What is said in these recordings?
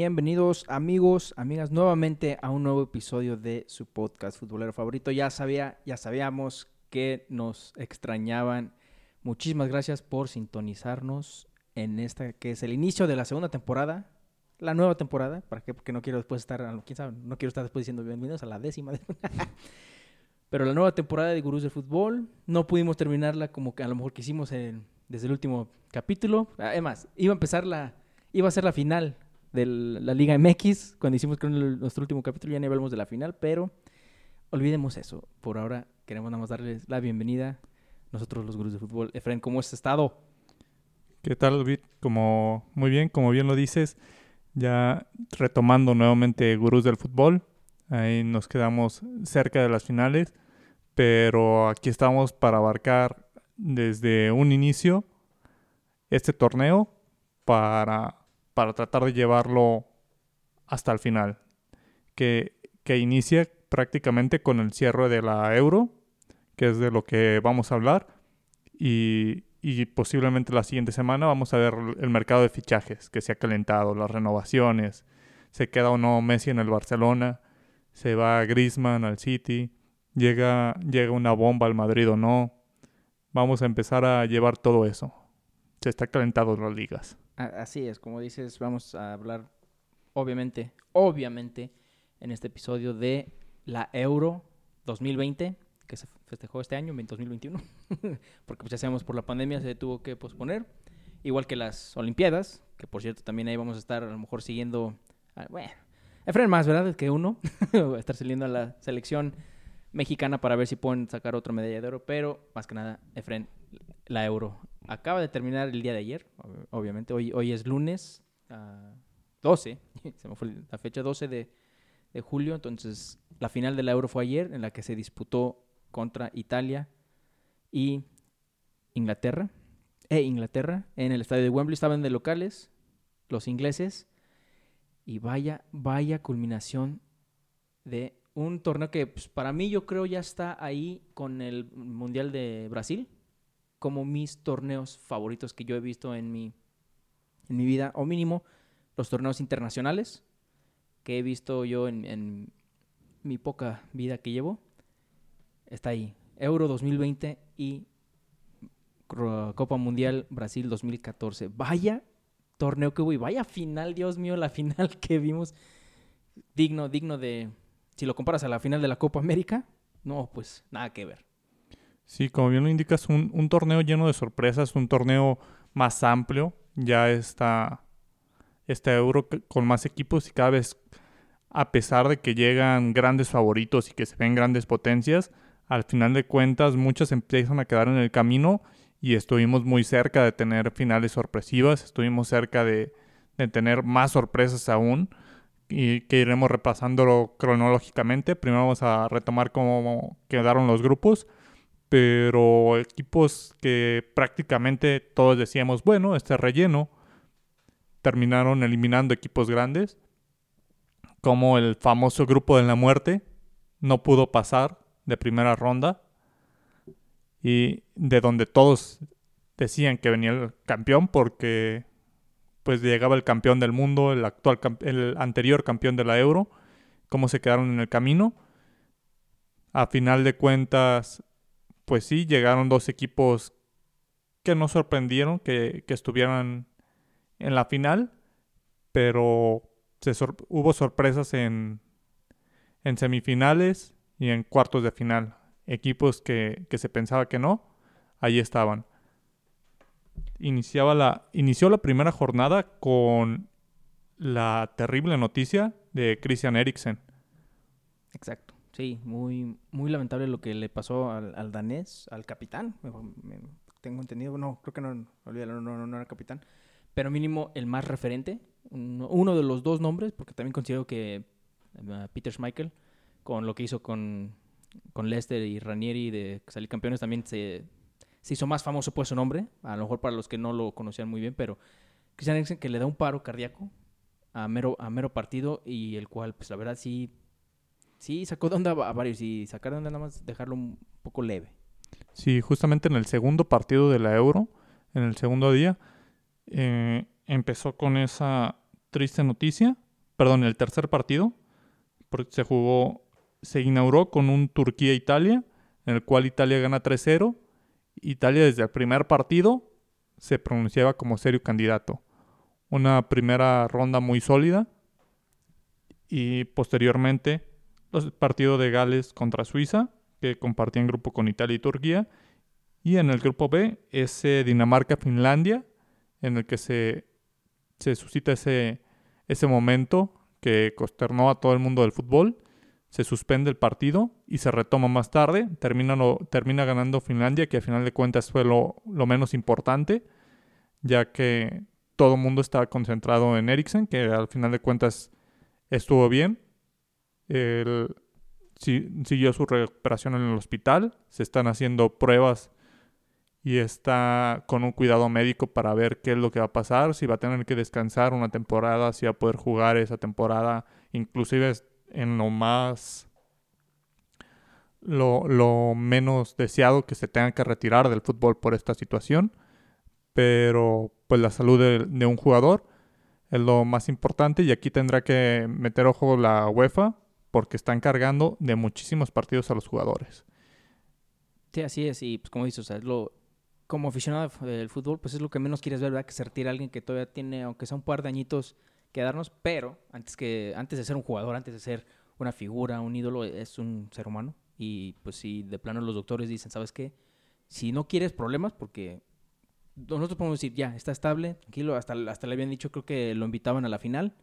Bienvenidos amigos, amigas, nuevamente a un nuevo episodio de su podcast futbolero favorito. Ya sabía, ya sabíamos que nos extrañaban. Muchísimas gracias por sintonizarnos en esta que es el inicio de la segunda temporada, la nueva temporada. ¿Para qué? Porque no quiero después estar, quién sabe, no quiero estar después diciendo bienvenidos a la décima. Pero la nueva temporada de Gurús del Fútbol, no pudimos terminarla como que a lo mejor quisimos desde el último capítulo. Además, iba a empezar la, iba a ser la final de la Liga MX, cuando hicimos nuestro último capítulo, ya ni hablamos de la final, pero olvidemos eso. Por ahora queremos nada más darles la bienvenida, nosotros los gurús de fútbol. Efraín, ¿cómo has estado? ¿Qué tal, David? Como, muy bien, como bien lo dices, ya retomando nuevamente gurús del fútbol. Ahí nos quedamos cerca de las finales, pero aquí estamos para abarcar desde un inicio este torneo para para tratar de llevarlo hasta el final, que, que inicia prácticamente con el cierre de la euro, que es de lo que vamos a hablar, y, y posiblemente la siguiente semana vamos a ver el mercado de fichajes que se ha calentado, las renovaciones, se queda o no Messi en el Barcelona, se va Griezmann al City, llega, llega una bomba al Madrid o no. Vamos a empezar a llevar todo eso. Se está calentando las ligas. Así es, como dices, vamos a hablar, obviamente, obviamente, en este episodio de la Euro 2020, que se festejó este año, en 2021, porque pues ya sabemos por la pandemia se tuvo que posponer, igual que las Olimpiadas, que por cierto también ahí vamos a estar a lo mejor siguiendo, bueno, Efraín más, ¿verdad? Que uno, a estar saliendo a la selección mexicana para ver si pueden sacar otra medalla de oro, pero más que nada, Efraín, la Euro acaba de terminar el día de ayer, obviamente. Hoy, hoy es lunes 12, se me fue la fecha 12 de, julio. Entonces, la final de la Euro fue ayer, en la que se disputó contra Italia y Inglaterra. E Inglaterra, en el estadio de Wembley estaban de locales, los ingleses. Y vaya, vaya culminación de un torneo que pues, para mí yo creo ya está ahí con el Mundial de Brasil como mis torneos favoritos que yo he visto en mi, en mi vida, o mínimo los torneos internacionales que he visto yo en, en mi poca vida que llevo. Está ahí, Euro 2020 y Copa Mundial Brasil 2014. Vaya torneo que hubo y vaya final, Dios mío, la final que vimos. Digno, digno de... Si lo comparas a la final de la Copa América, no, pues nada que ver. Sí, como bien lo indicas, un, torneo lleno de sorpresas, un torneo más amplio. Ya está este euro con más equipos y cada vez, a pesar de que llegan grandes favoritos y que se ven grandes potencias, al final de cuentas muchas empiezan a quedar en el camino y estuvimos muy cerca de tener finales sorpresivas, estuvimos cerca de, de tener más sorpresas aún y que iremos repasándolo cronológicamente. Primero vamos a retomar cómo quedaron los grupos pero equipos que prácticamente todos decíamos, bueno, este relleno, terminaron eliminando equipos grandes, como el famoso grupo de la muerte, no pudo pasar de primera ronda, y de donde todos decían que venía el campeón porque pues llegaba el campeón del mundo, el actual el anterior campeón de la Euro, cómo se quedaron en el camino. A final de cuentas, pues sí, llegaron dos equipos que nos sorprendieron que, estuvieran en la final, pero hubo sorpresas en, en semifinales y en cuartos de final. Equipos que, se pensaba que no, ahí estaban. Iniciaba la, inició la primera jornada con la terrible noticia de Christian Eriksen. Exacto. Sí, muy, muy lamentable lo que le pasó al, danés, al capitán. tengo entendido, no, creo que no, olvídalo, no, no, era capitán. Pero mínimo el más referente, uno, de los dos nombres, porque también considero que uh, Peter Schmeichel, con lo que hizo con, con Leicester y Ranieri de salir campeones, también se, se hizo más famoso por su nombre. A lo mejor para los que no lo conocían muy bien, pero Christian Eriksen que le da un paro cardíaco a mero, a mero partido y el cual, pues la verdad sí sí sacó de onda a varios y sacar de onda nada más dejarlo un poco leve. Sí, justamente en el segundo partido de la Euro, en el segundo día, eh, empezó con esa triste noticia perdón, el tercer partido, porque se jugó, se inauguró con un Turquía-Italia, en el cual Italia gana 3-0. Italia desde el primer partido se pronunciaba como serio candidato. Una primera ronda muy sólida y posteriormente los partidos de Gales contra Suiza, que compartían grupo con Italia y Turquía. Y en el grupo B, ese Dinamarca-Finlandia, en el que se, se suscita ese, ese momento que consternó a todo el mundo del fútbol. Se suspende el partido y se retoma más tarde. Termina, termina ganando Finlandia, que a final de cuentas fue lo, lo menos importante, ya que todo el mundo estaba concentrado en Eriksen, que al final de cuentas estuvo bien. Él siguió su recuperación en el hospital. Se están haciendo pruebas y está con un cuidado médico para ver qué es lo que va a pasar, si va a tener que descansar una temporada, si va a poder jugar esa temporada, inclusive en lo más, lo, lo menos deseado que se tenga que retirar del fútbol por esta situación, pero pues la salud de, de un jugador es lo más importante y aquí tendrá que meter ojo la UEFA porque está encargando de muchísimos partidos a los jugadores. Sí, así es, y pues como dices, o sea, lo, como aficionado del fútbol, pues es lo que menos quieres ver, ¿verdad? Que se retire alguien que todavía tiene, aunque sea un par de añitos, quedarnos, pero antes, que, antes de ser un jugador, antes de ser una figura, un ídolo, es un ser humano. Y pues si de plano los doctores dicen, ¿sabes qué? Si no quieres problemas, porque nosotros podemos decir, ya, está estable, tranquilo, hasta, hasta le habían dicho, creo que lo invitaban a la final,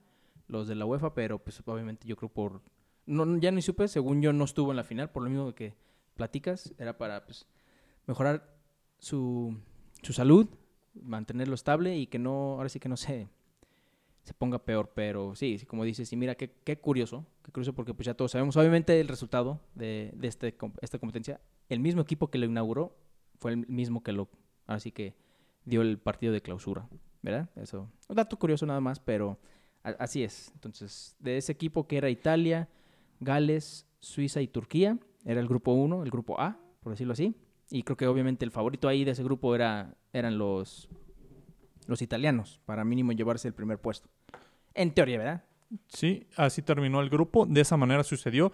los de la UEFA, pero pues obviamente yo creo por... No, ya ni supe, según yo no estuvo en la final, por lo mismo que platicas, era para pues, mejorar su, su salud, mantenerlo estable y que no, ahora sí que no se, se ponga peor, pero sí, como dices, y mira, qué, qué curioso, qué curioso porque pues ya todos sabemos, obviamente el resultado de, de este, esta competencia, el mismo equipo que lo inauguró fue el mismo que lo, así que dio el partido de clausura, ¿verdad? Eso, un dato curioso nada más, pero así es. Entonces, de ese equipo que era Italia, Gales, Suiza y Turquía, era el grupo 1, el grupo A, por decirlo así. Y creo que obviamente el favorito ahí de ese grupo era, eran los, los italianos, para mínimo llevarse el primer puesto. En teoría, ¿verdad? Sí, así terminó el grupo, de esa manera sucedió.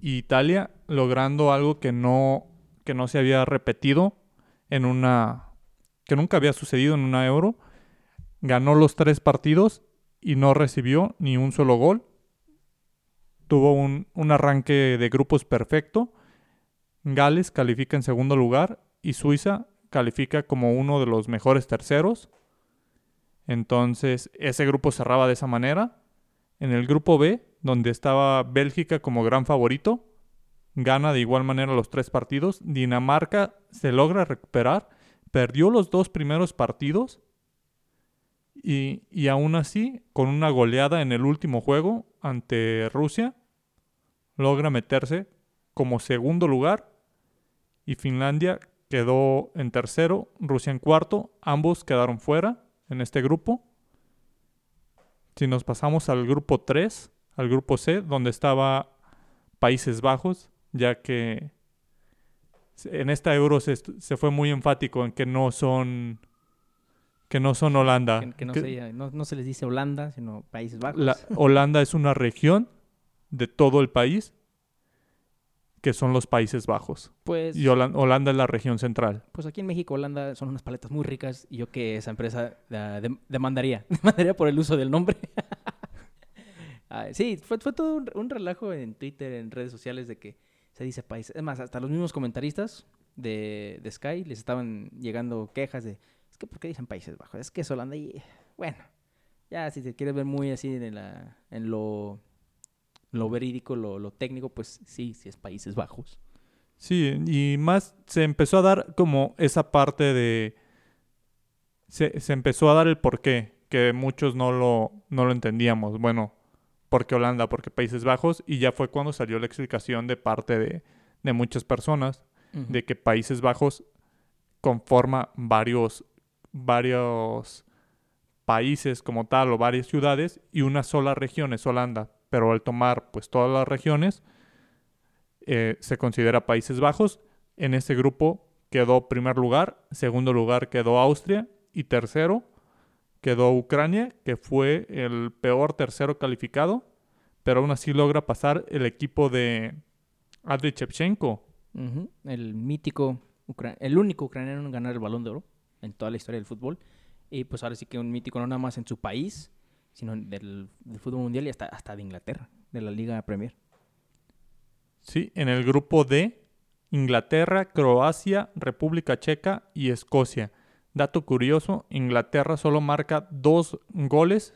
Italia logrando algo que no, que no se había repetido en una. que nunca había sucedido en una euro. Ganó los tres partidos y no recibió ni un solo gol. Tuvo un, un arranque de grupos perfecto Gales califica en segundo lugar y Suiza califica como uno de los mejores terceros. Entonces, ese grupo cerraba de esa manera. En el grupo B, donde estaba Bélgica como gran favorito, gana de igual manera los tres partidos. Dinamarca se logra recuperar, perdió los dos primeros partidos y, y aún así, con una goleada en el último juego ante Rusia, logra meterse como segundo lugar y Finlandia quedó en tercero, Rusia en cuarto, ambos quedaron fuera en este grupo. Si nos pasamos al grupo 3, al grupo C, donde estaba Países Bajos, ya que en esta euro se, fue muy enfático en que no son que no son Holanda. Que, no, se, les dice Holanda, sino Países Bajos. La, Holanda es una región de todo el país que son los Países Bajos. Pues, y Holanda, es la región central. Pues aquí en México, Holanda son unas paletas muy ricas y yo que esa empresa demandaría, demandaría por el uso del nombre. sí, fue, fue todo un, relajo en Twitter, en redes sociales de que se dice país. Es más, hasta los mismos comentaristas de, de Sky les estaban llegando quejas de, es que ¿por qué dicen Países Bajos? Es que es Holanda y, bueno, ya si te quieres ver muy así en, la, en lo lo verídico, lo, técnico, pues sí, sí es Países Bajos. Sí, y más se empezó a dar como esa parte de... Se, empezó a dar el porqué, que muchos no lo, no lo entendíamos. Bueno, ¿por qué Holanda? ¿Por qué Países Bajos? Y ya fue cuando salió la explicación de parte de, de muchas personas de que Países Bajos conforma varios, varios países como tal o varias ciudades y una sola región es Holanda pero al tomar pues todas las regiones eh, se considera Países Bajos. En este grupo quedó primer lugar, segundo lugar quedó Austria y tercero quedó Ucrania, que fue el peor tercero calificado, pero aún así logra pasar el equipo de Adri Shevchenko. El mítico, el único ucraniano en ganar el balón de oro en toda la historia del fútbol. Y pues ahora sí que un mítico no nada más en su país, sino del fútbol mundial y hasta, hasta de Inglaterra, de la Liga Premier. Sí, en el grupo D, Inglaterra, Croacia, República Checa y Escocia. Dato curioso, Inglaterra solo marca dos goles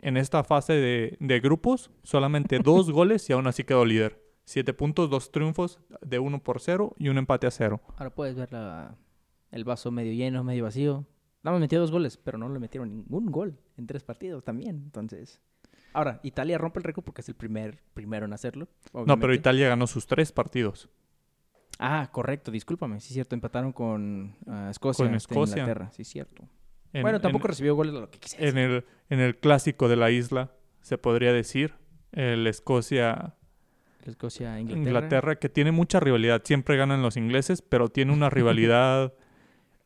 en esta fase de, de grupos, solamente dos goles y aún así quedó líder. Siete puntos, dos triunfos de uno por cero y un empate a cero. Ahora puedes ver la- el vaso medio lleno, medio vacío. Nada más metió dos goles, pero no le metieron ningún gol en tres partidos también. Entonces, ahora, Italia rompe el récord porque es el primer primero en hacerlo. No, pero. Italia ganó sus tres partidos. Ah, correcto, discúlpame. Sí, cierto, empataron con ah, Escocia. Con de Escocia. Inglaterra, sí, cierto. En- bueno, tampoco en- recibió goles lo que quisiera. en el, en el clásico de la isla, se podría decir, el Escocia Escocia, Inglaterra. Inglaterra, que tiene mucha rivalidad. Siempre ganan los ingleses, pero tiene una rivalidad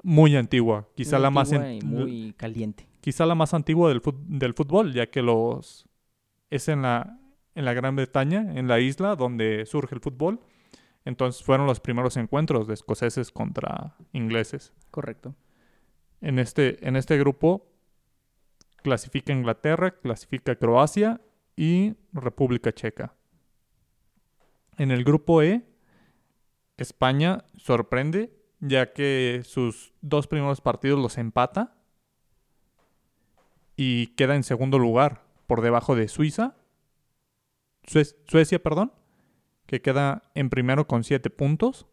muy antigua. Quizá Muy la más en- muy caliente. quizá la más antigua del, fut- del fútbol, ya que los es en la en la Gran Bretaña, en la isla donde surge el fútbol. Entonces fueron los primeros encuentros de escoceses contra ingleses. Correcto. En este en este grupo clasifica Inglaterra, clasifica Croacia y República Checa. En el grupo E, España sorprende, ya que sus dos primeros partidos los empata y queda en segundo lugar, por debajo de Suiza, Sue- Suecia, perdón, que queda en primero con siete puntos,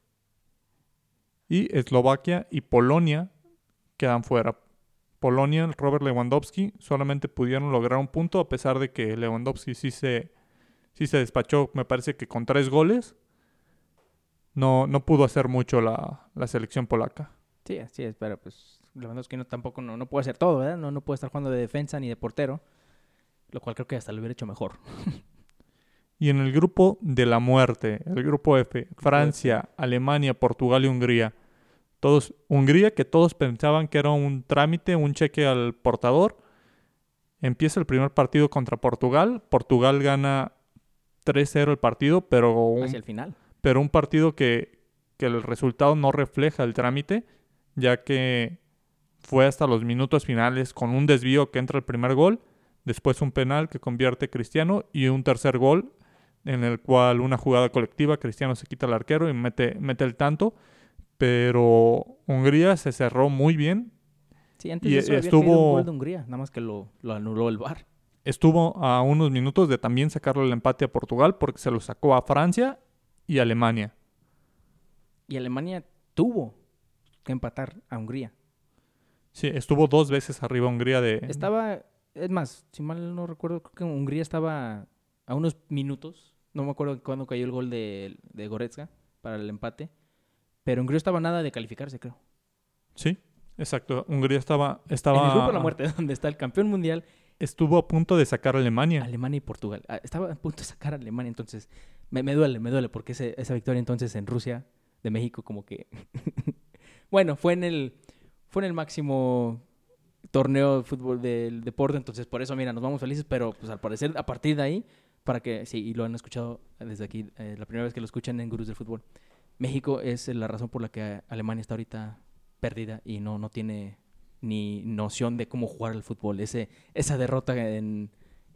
y Eslovaquia y Polonia quedan fuera. Polonia, Robert Lewandowski, solamente pudieron lograr un punto a pesar de que Lewandowski sí se, sí se despachó, me parece que con tres goles. No, no pudo hacer mucho la, la selección polaca. Sí, así es, pero pues Lewandowski no, tampoco no, no puede hacer todo, ¿verdad? No, no puede estar jugando de defensa ni de portero, lo cual creo que hasta lo hubiera hecho mejor. Y en el grupo de la muerte, el grupo F, Francia, Alemania, Portugal y Hungría. Todos, Hungría, que todos pensaban que era un trámite, un cheque al portador. Empieza el primer partido contra Portugal. Portugal gana 3-0 el partido, pero un, Hacia el final. Pero un partido que, que el resultado no refleja el trámite, ya que fue hasta los minutos finales con un desvío que entra el primer gol, después un penal que convierte Cristiano y un tercer gol en el cual una jugada colectiva, Cristiano se quita al arquero y mete, mete el tanto, pero Hungría se cerró muy bien, Sí, antes Y de eso había estuvo- caído un gol de Hungría, nada más que lo, lo anuló el VAR. estuvo a unos minutos de también sacarle el empate a Portugal porque se lo sacó a Francia y Alemania. Y Alemania tuvo que empatar a Hungría. Sí, estuvo dos veces arriba Hungría de... Estaba, es más, si mal no recuerdo, creo que Hungría estaba a unos minutos. No me acuerdo cuándo cayó el gol de, de Goretzka para el empate. Pero Hungría estaba nada de calificarse, creo. Sí, exacto. Hungría estaba, estaba En el grupo de la muerte, donde está el campeón mundial, estuvo a punto de sacar a Alemania. Alemania y Portugal. Ah, Estaba a punto de sacar a Alemania, entonces me, me duele, me duele, porque ese- esa victoria entonces en Rusia de México como que... bueno, fue en el fue en el máximo torneo de fútbol del deporte, entonces por eso, mira, nos vamos felices, pero pues al parecer a partir de ahí, para que, sí, y lo han escuchado desde aquí, eh, la primera vez que lo escuchan en Gurús del Fútbol, México es la razón por la que Alemania está ahorita perdida y no, no tiene ni noción de cómo jugar al fútbol. Ese, esa derrota en,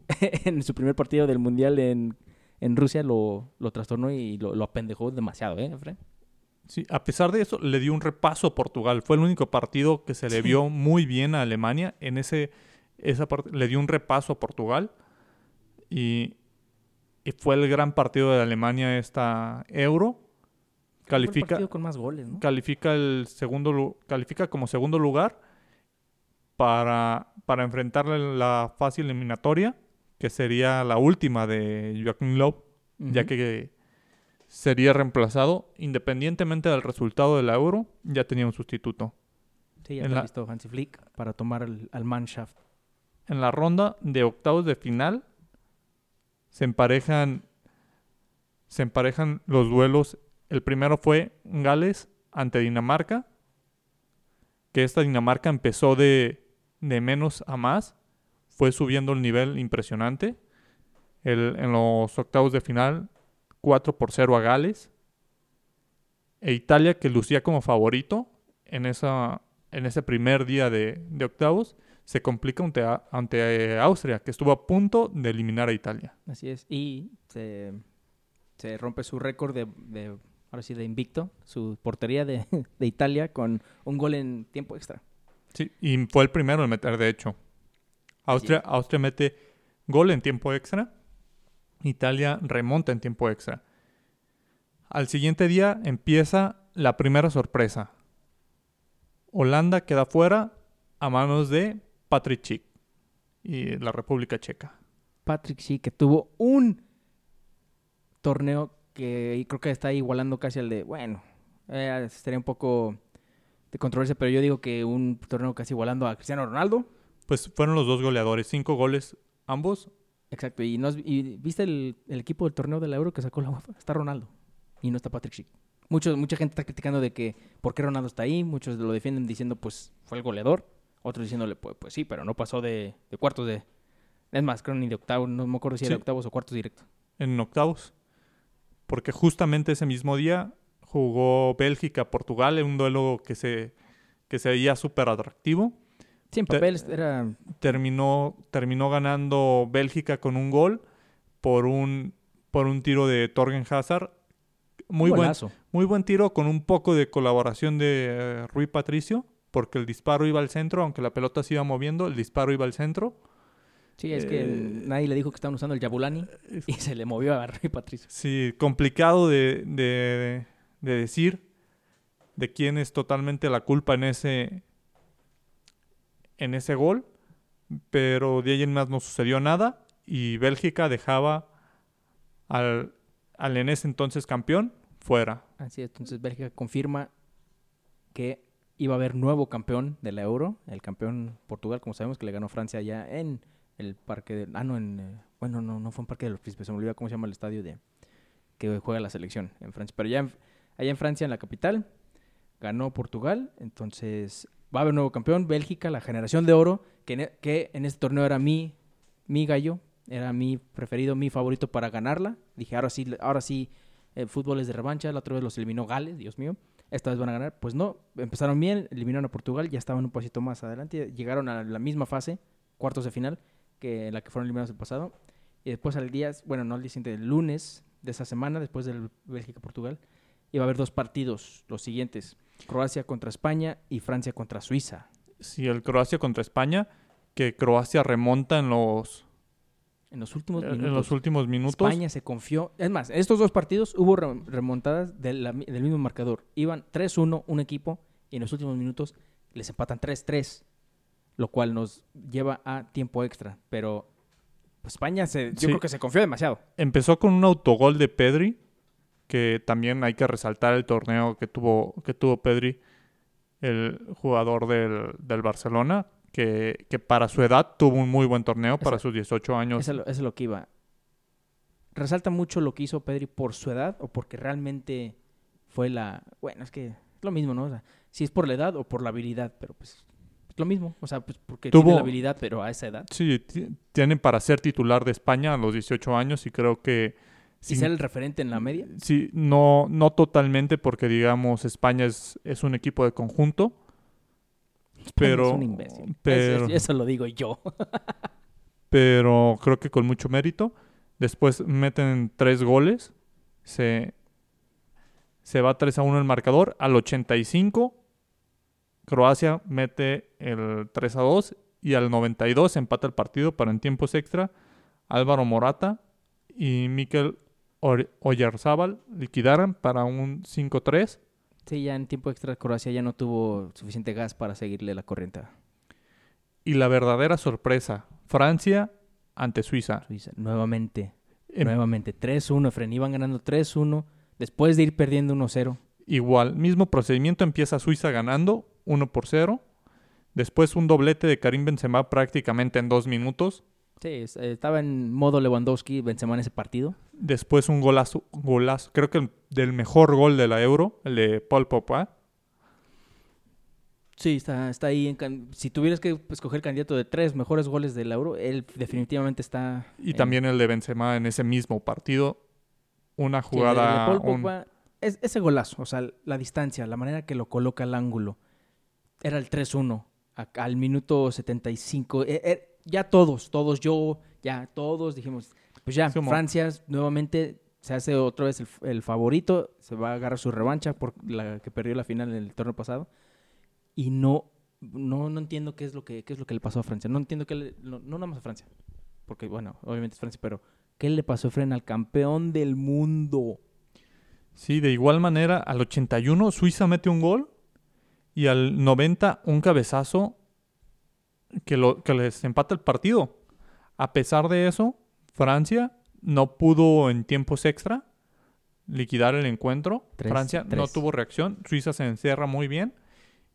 en su primer partido del Mundial en, en Rusia lo, lo trastornó y lo, lo apendejó demasiado, ¿eh, Efraín? Sí, a pesar de eso, le dio un repaso a Portugal. Fue el único partido que se le Sí. vio muy bien a Alemania. En ese, esa le dio un repaso a Portugal. Y, y fue el gran partido de Alemania esta Euro. El Califica, con más goles, ¿no? califica el segundo califica como segundo lugar para, para enfrentarle la fase eliminatoria, que sería la última de Joachim Löw, ya Ujú. que sería reemplazado independientemente del resultado de la Euro, ya tenía un sustituto. Sí, ya está listo Hansi Flick para tomar al, al Mannschaft. En la ronda de octavos de final se emparejan se emparejan los duelos. El primero fue Gales ante Dinamarca, que esta Dinamarca empezó de de menos a más, fue subiendo el nivel impresionante. El- en los octavos de final, 4 por 0 a Gales. E Italia, que lucía como favorito en, esa, en ese primer día de, de octavos, se complica ante, ante eh, Austria, que estuvo a punto de eliminar a Italia. Así es. Y se, se rompe su récord de, de, ahora sí, de invicto, su portería de, de Italia con un gol en tiempo extra. Sí, y fue el primero en meter, de hecho. Austria, Austria mete gol en tiempo extra. Italia remonta en tiempo extra. Al siguiente día empieza la primera sorpresa. Holanda queda fuera a manos de Patrick Schick y la República Checa. Patrick sí que tuvo un torneo que creo que está igualando casi al de, bueno, eh, sería un poco de controversia, pero yo digo que un torneo casi igualando a Cristiano Ronaldo. Pues fueron los dos goleadores, cinco goles ambos. Exacto, y, no has- y viste el, el equipo del torneo de la Euro que sacó la UEFA, está Ronaldo y no está Patrick Schick. Muchos, mucha gente está criticando de que por qué Ronaldo está ahí, muchos lo defienden diciendo pues fue el goleador, otros diciéndole pues, pues sí, pero no pasó de, de cuartos de... Es más, creo ni de octavos, no me acuerdo si era Sí. octavos o cuartos directo. en octavos. Porque justamente ese mismo día jugó Bélgica-Portugal en un duelo que se, que se veía súper atractivo. Sí, en Te- papel era... Terminó, terminó ganando Bélgica con un gol por un, por un tiro de Torgen Hazard. Muy buen, muy buen tiro con un poco de colaboración de eh, Rui Patricio, porque el disparo iba al centro, aunque la pelota se iba moviendo, el disparo iba al centro. Sí, es que Eh, nadie le dijo que estaban usando el Yabulani y se le movió a Rui Patricio. Sí, complicado de, de- de decir de quién es totalmente la culpa en ese, en ese gol, pero de ahí en más no sucedió nada y Bélgica dejaba al, al en ese entonces campeón fuera. Así es, entonces Bélgica confirma que iba a haber nuevo campeón de la Euro, el campeón Portugal, como sabemos que le ganó Francia allá en el parque de... Ah, no, en... eh, bueno, no, no fue en Parque de los Príncipes, se me olvidó cómo se llama el estadio de que juega la selección en Francia. Pero ya allá en Francia, en la capital, ganó Portugal, entonces va a haber nuevo campeón, Bélgica, la generación de oro, que en, e- este torneo era mi, gallo, era mi preferido, mi favorito para ganarla. Dije, ahora sí, ahora sí, el fútbol es de revancha, la otra vez los eliminó Gales, Dios mío. Esta vez van a ganar. Pues no, empezaron bien, eliminaron a Portugal, ya estaban un pasito más adelante, llegaron a la misma fase, cuartos de final, que la que fueron eliminados el pasado. Y después al día, bueno, no al día siguiente, el lunes de esa semana, después del Bélgica-Portugal, iba a haber dos partidos, los siguientes. Croacia contra España y Francia contra Suiza. Sí, el Croacia contra España, que Croacia remonta en los, En los últimos en minutos. los últimos minutos. España se confió. Es más, en estos dos partidos hubo re- remontadas de la mi- del mismo marcador. Iban 3-1 un equipo y en los últimos minutos les empatan 3-3, lo cual nos lleva a tiempo extra. Pero España se, yo Sí. creo que se confió demasiado. Empezó con un autogol de Pedri, que también hay que resaltar el torneo que tuvo, que tuvo Pedri, el jugador del, del Barcelona, que, que para su edad tuvo un muy buen torneo, para sus 18 años. Eso, es lo- que iba. Resalta mucho lo que hizo Pedri por su edad o porque realmente fue la... Bueno, es que es lo mismo, ¿no? O sea, si es por la edad o por la habilidad, pero pues es lo mismo. O sea, pues porque Tuvo- tiene la habilidad, pero a esa edad. Sí, ti- tiene para ser titular de España a los 18 años y creo que... Y sin- ser el referente en la media. Sí, no, no totalmente porque digamos España es, es un equipo de conjunto, pero, es un imbécil. pero, Eso, eso lo digo yo. pero creo que con mucho mérito. Después meten tres goles, se, se va 3 a 1 el marcador. Al 85, Croacia mete el 3 a 2 y al 92 empata el partido para en tiempos extra. Álvaro Morata y Mikel Oyarzábal liquidaran para un 5-3. Sí, ya en tiempo extra Croacia ya no tuvo suficiente gas para seguirle la corriente Y la verdadera sorpresa, Francia ante Suiza. Suiza. Nuevamente, Em- nuevamente. 3-1, Efren. Iban ganando 3-1 después de ir perdiendo 1-0. Igual, mismo procedimiento, empieza Suiza ganando 1 por 0. Después un doblete de Karim Benzema prácticamente en dos minutos. Sí, es- estaba en modo Lewandowski, Benzema en ese partido. Después un golazo, golazo, creo que el- del mejor gol de la Euro, el de Paul Pogba. Sí, está, está ahí. En can- si tuvieras que escoger el candidato de tres mejores goles del Euro, él definitivamente está. Y en- también el de Benzema en ese mismo partido. Una Sí, el de- jugada... Paul un- Pogba, es- ese golazo, o sea, la distancia, la manera que lo coloca al ángulo. Era el 3-1 a- al minuto 75. Eh, eh, ya todos, todos, yo, ya todos dijimos, pues ya, Francia nuevamente se hace otra vez el, el favorito, se va a agarrar su revancha por la que perdió la final en el torneo pasado. Y no, no, no entiendo qué es lo que, qué es lo que le pasó a Francia. No entiendo qué le, no, no nada más a Francia, porque bueno, obviamente es Francia, pero ¿qué le pasó a Fren al campeón del mundo? Sí, de igual manera, al 81 Suiza mete un gol y al 90 un cabezazo que, lo, que les empata el partido. A pesar de eso, Francia no pudo en tiempos extra liquidar el encuentro. Tres- Francia no tuvo reacción. Suiza se encierra muy bien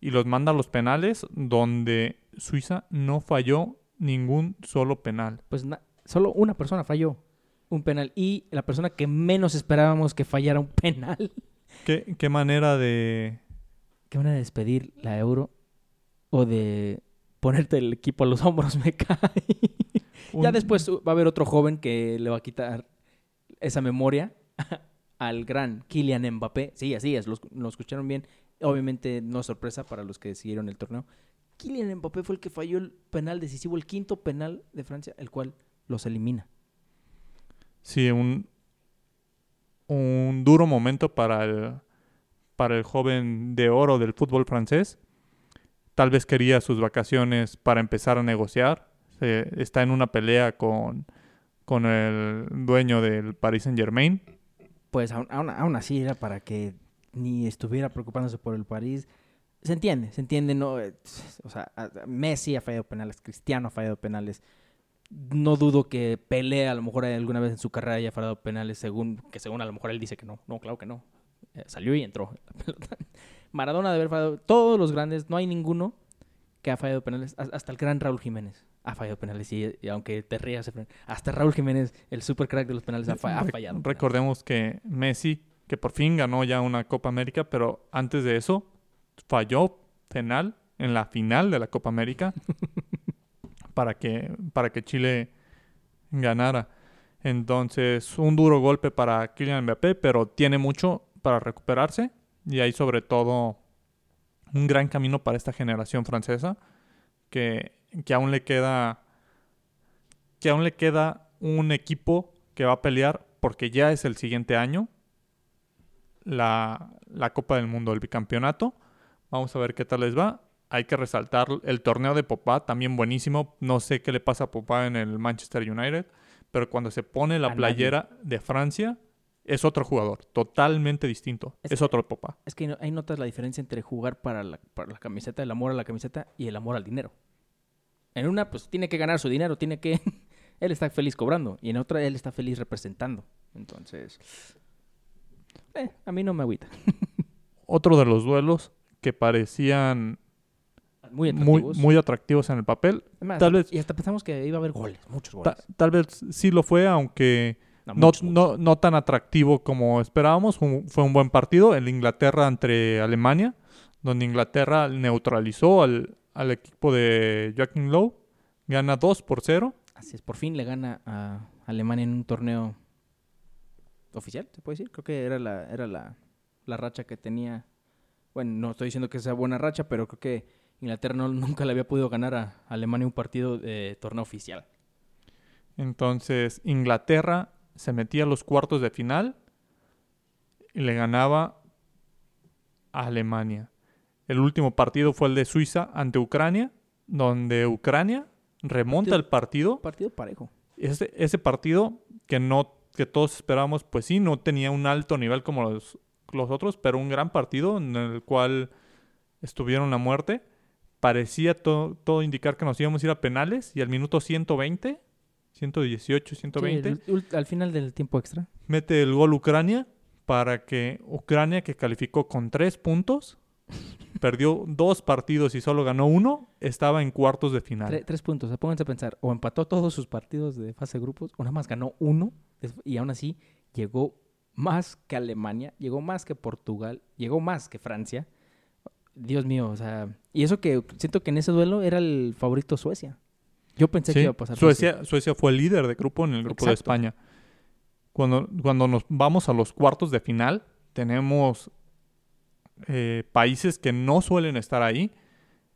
y los manda a los penales donde Suiza no falló ningún solo penal. Pues solo una persona falló un penal y la persona que menos esperábamos que fallara un penal. ¿Qué, qué manera de... ¿Qué van a despedir la Euro o de ponerte el equipo a los hombros? Me cae. Ya después va a haber otro joven que le va a quitar esa memoria al gran Kylian Mbappé. Sí, así es, lo, lo escucharon bien. Obviamente no es sorpresa para los que siguieron el torneo. Kylian Mbappé fue el que falló el penal decisivo, el quinto penal de Francia, el cual los elimina. Sí, un, un duro momento para el, para el joven de oro del fútbol francés. Tal vez quería sus vacaciones para empezar a negociar. Está en una pelea con, con el dueño del Paris Saint Germain. Pues aún, aún- así era para que ni estuviera preocupándose por el París. Se entiende, se entiende, ¿no? Eh, O sea, Messi ha fallado penales, Cristiano ha fallado penales. No dudo que Pelé a lo mejor alguna vez en su carrera haya fallado penales, según que según a lo mejor él dice que no. No, claro que no. Eh, salió y entró la pelota. Maradona de haber fallado. Todos los grandes, no hay ninguno que ha fallado penales. Has- Hasta el gran Raúl Jiménez ha fallado penales. Y, y aunque te rías, hasta Raúl Jiménez, el super crack de los penales, ha, fa- ha Re- fallado. penales. Recordemos que Messi, que por fin ganó ya una Copa América, pero antes de eso falló penal en la final de la Copa América para que, para que Chile ganara. Entonces, un duro golpe para Kylian Mbappé, pero tiene mucho para recuperarse y hay sobre todo un gran camino para esta generación francesa que, que aún le queda que aún le queda un equipo que va a pelear porque ya es el siguiente año la, la Copa del Mundo, el bicampeonato. Vamos a ver qué tal les va. Hay que resaltar el torneo de Popá, también buenísimo. No sé qué le pasa a Popá en el Manchester United, pero cuando se pone la playera de Francia, es otro jugador, totalmente distinto. Es- Es, otro Popá. Es que ahí notas la diferencia entre jugar para la, para la camiseta, el amor a la camiseta y el amor al dinero. En una, pues tiene que ganar su dinero, tiene que... él está feliz cobrando. Y en otra, él está feliz representando. Entonces... eh, a mí no me agüita. Otro de los duelos que parecían Muy muy, atractivos. muy atractivos en el papel. Además, tal vez- Y hasta pensamos que iba a haber goles, muchos Ta- goles. tal vez sí lo fue, aunque No, no, no, no tan atractivo como esperábamos. Fue un, fue un buen partido. El Inglaterra entre Alemania, donde Inglaterra neutralizó al, al equipo de Joaquín Lowe. Gana 2 por 0. Así es, por fin le gana a Alemania en un torneo oficial, se puede decir. Creo que era la, era la, la racha que tenía. Bueno, no estoy diciendo que sea buena racha, pero creo que Inglaterra no- nunca le había podido ganar a Alemania un partido de torneo oficial. Entonces Inglaterra se metía a los cuartos de final y le ganaba a Alemania. El último partido fue el de Suiza ante Ucrania, donde Ucrania remonta Partido- el partido partido parejo. ese, ese partido que no que todos esperábamos, pues sí, no tenía un alto nivel como los, los otros, pero un gran partido en el cual estuvieron a muerte. Parecía to- todo indicar que nos íbamos a ir a penales y al minuto 120, 118, Sí, 120, el ul- al final del tiempo extra. mete el gol Ucrania para que Ucrania, que calificó con tres puntos, perdió dos partidos y solo ganó uno, estaba en cuartos de final. Tre- tres puntos. o sea, Pónganse a pensar. O empató todos sus partidos de fase de grupos, o nada más ganó uno. Y aún así llegó más que Alemania, llegó más que Portugal, llegó más que Francia. Dios mío, o sea, y eso que siento que en ese duelo era el favorito Suecia. Yo pensé que iba a pasar Suecia, Suecia fue el líder de grupo en el grupo de. España. Cuando, cuando nos vamos a los cuartos de final, tenemos eh, países que no suelen estar ahí.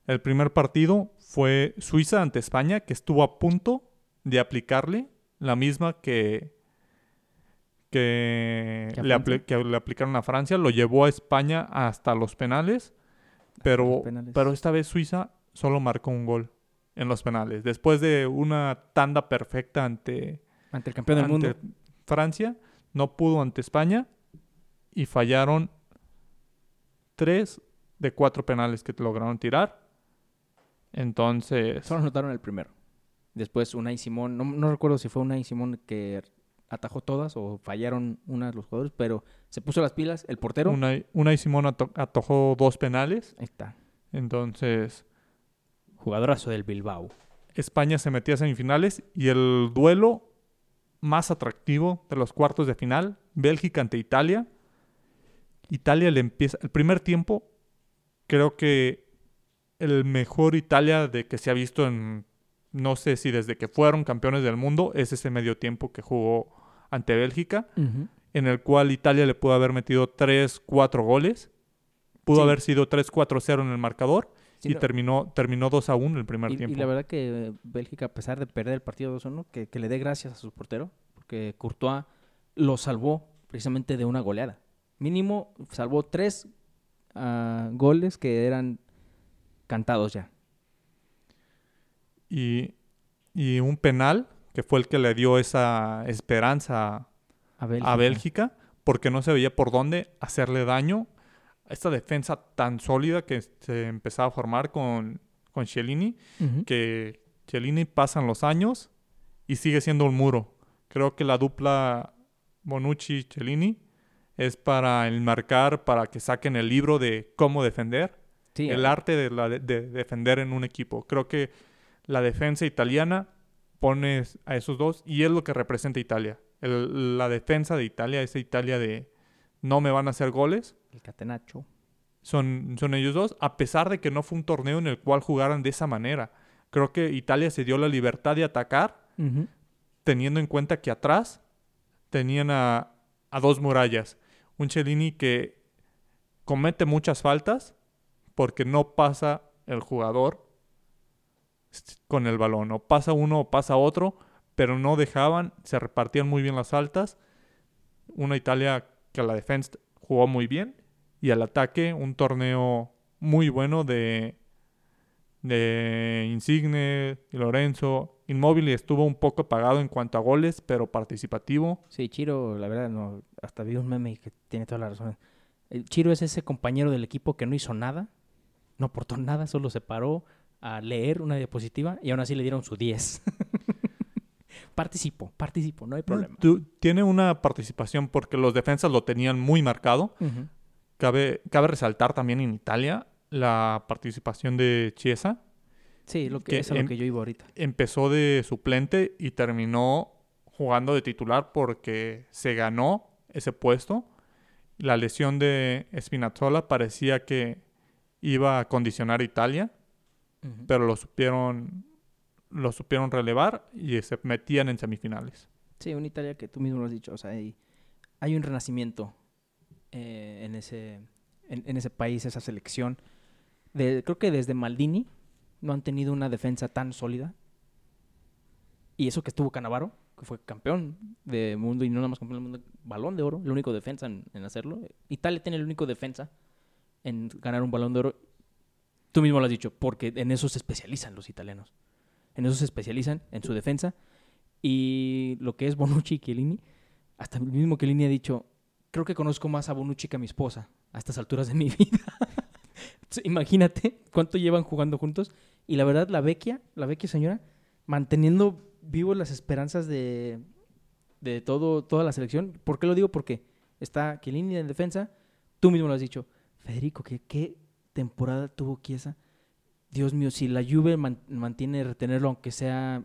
El primer partido fue Suiza ante España, que estuvo a punto de aplicarle la misma que, que le aplicaron a Francia. Lo llevó a España hasta los penales, pero, los penales. pero esta vez Suiza solo marcó un gol en los penales. Después de una tanda perfecta ante, ante el campeón del ante mundo. Francia, no pudo ante España y fallaron tres de cuatro penales que lograron tirar. Entonces, Solo anotaron el primero. Después Unai Simón, no, no recuerdo si fue Unai Simón que atajó todas o fallaron unas los jugadores, pero se puso las pilas, el portero. Unai, Unai Simón ato- atojó dos penales. Ahí está. Entonces, Jugadorazo del Bilbao. España se metía a semifinales y el duelo más atractivo de los cuartos de final, Bélgica ante Italia. Italia le empieza, el primer tiempo, creo que el mejor Italia de que se ha visto en, no sé si desde que fueron campeones del mundo, es ese medio tiempo que jugó ante Bélgica, en el cual Italia le pudo haber metido 3, 4 goles, pudo Sí. haber sido 3, 4, 0 en el marcador Sí, y no, terminó, terminó 2 a 1 el primer y, y tiempo. la verdad que eh, Bélgica, a pesar de perder el partido 2-1, que, que le dé gracias a su portero, porque Courtois lo salvó precisamente de una goleada. Mínimo salvó tres ah, goles que eran cantados ya. y, y un penal que fue el que le dio esa esperanza A Bélgica. a Bélgica porque no se veía por dónde hacerle daño a esta defensa tan sólida que se empezaba a formar con, con Chiellini Ujú. que Chiellini pasan los años y sigue siendo un muro. Creo que la dupla Bonucci-Chiellini es para enmarcar, para que saquen el libro de cómo defender Sí, el arte de, la- de defender en un equipo. Creo que la defensa italiana pone a esos dos y es lo que representa Italia. El- la defensa de Italia, esa Italia de no me van a hacer goles, el catenacho. son, son ellos dos, a pesar de que no fue un torneo en el cual jugaran de esa manera. Creo que Italia se dio la libertad de atacar teniendo en cuenta que atrás tenían a, a dos murallas. Un Cellini que comete muchas faltas porque no pasa el jugador con el balón. O pasa uno o pasa otro, pero no dejaban, se repartían muy bien las faltas. Una Italia que a la defensa jugó muy bien y al ataque un torneo muy bueno de, de Insigne y Lorenzo. Inmóvil estuvo un poco apagado en cuanto a goles, pero participativo. Sí, Chiro, la verdad, no, hasta vi un meme que tiene toda la razón. Chiro es ese compañero del equipo que no hizo nada, no aportó nada, solo se paró a leer una diapositiva y aún así le dieron su 10. participo, participo, no hay problema. Tiene una participación porque los defensas lo tenían muy marcado. Ujú. Cabe, cabe resaltar también en Italia la participación de Chiesa. Sí, lo que, Que es a lo en- que yo iba ahorita. Empezó de suplente y terminó jugando de titular porque se ganó ese puesto. La lesión de Spinazzola parecía que iba a condicionar a Italia, pero lo supieron, lo supieron relevar y se metían en semifinales. Sí, una Italia que tú mismo lo has dicho, o sea, hay, hay un renacimiento eh, en, ese, en, ese país, esa selección. Creo que desde Maldini no han tenido una defensa tan sólida. Y eso que estuvo Canavaro, que fue campeón de mundo y no nada más campeón del mundo, balón de oro, el único defensa en, en hacerlo. Italia tiene el único defensa en ganar un balón de oro. Tú mismo lo has dicho, porque en eso se especializan los italianos. En eso se especializan, en su defensa. Y lo que es Bonucci y Chiellini, hasta el mismo Chiellini ha dicho, creo que conozco más a Bonucci que a mi esposa a estas alturas de mi vida. Imagínate cuánto llevan jugando juntos. Y la verdad, la vecchia, la vecchia señora, manteniendo vivos las esperanzas de, de todo, toda la selección. ¿Por qué lo digo? Porque está Chiellini en defensa. Tú mismo lo has dicho. Federico, ¿qué, temporada tuvo Chiesa? Dios mío, si la Juve man- mantiene retenerlo, aunque sea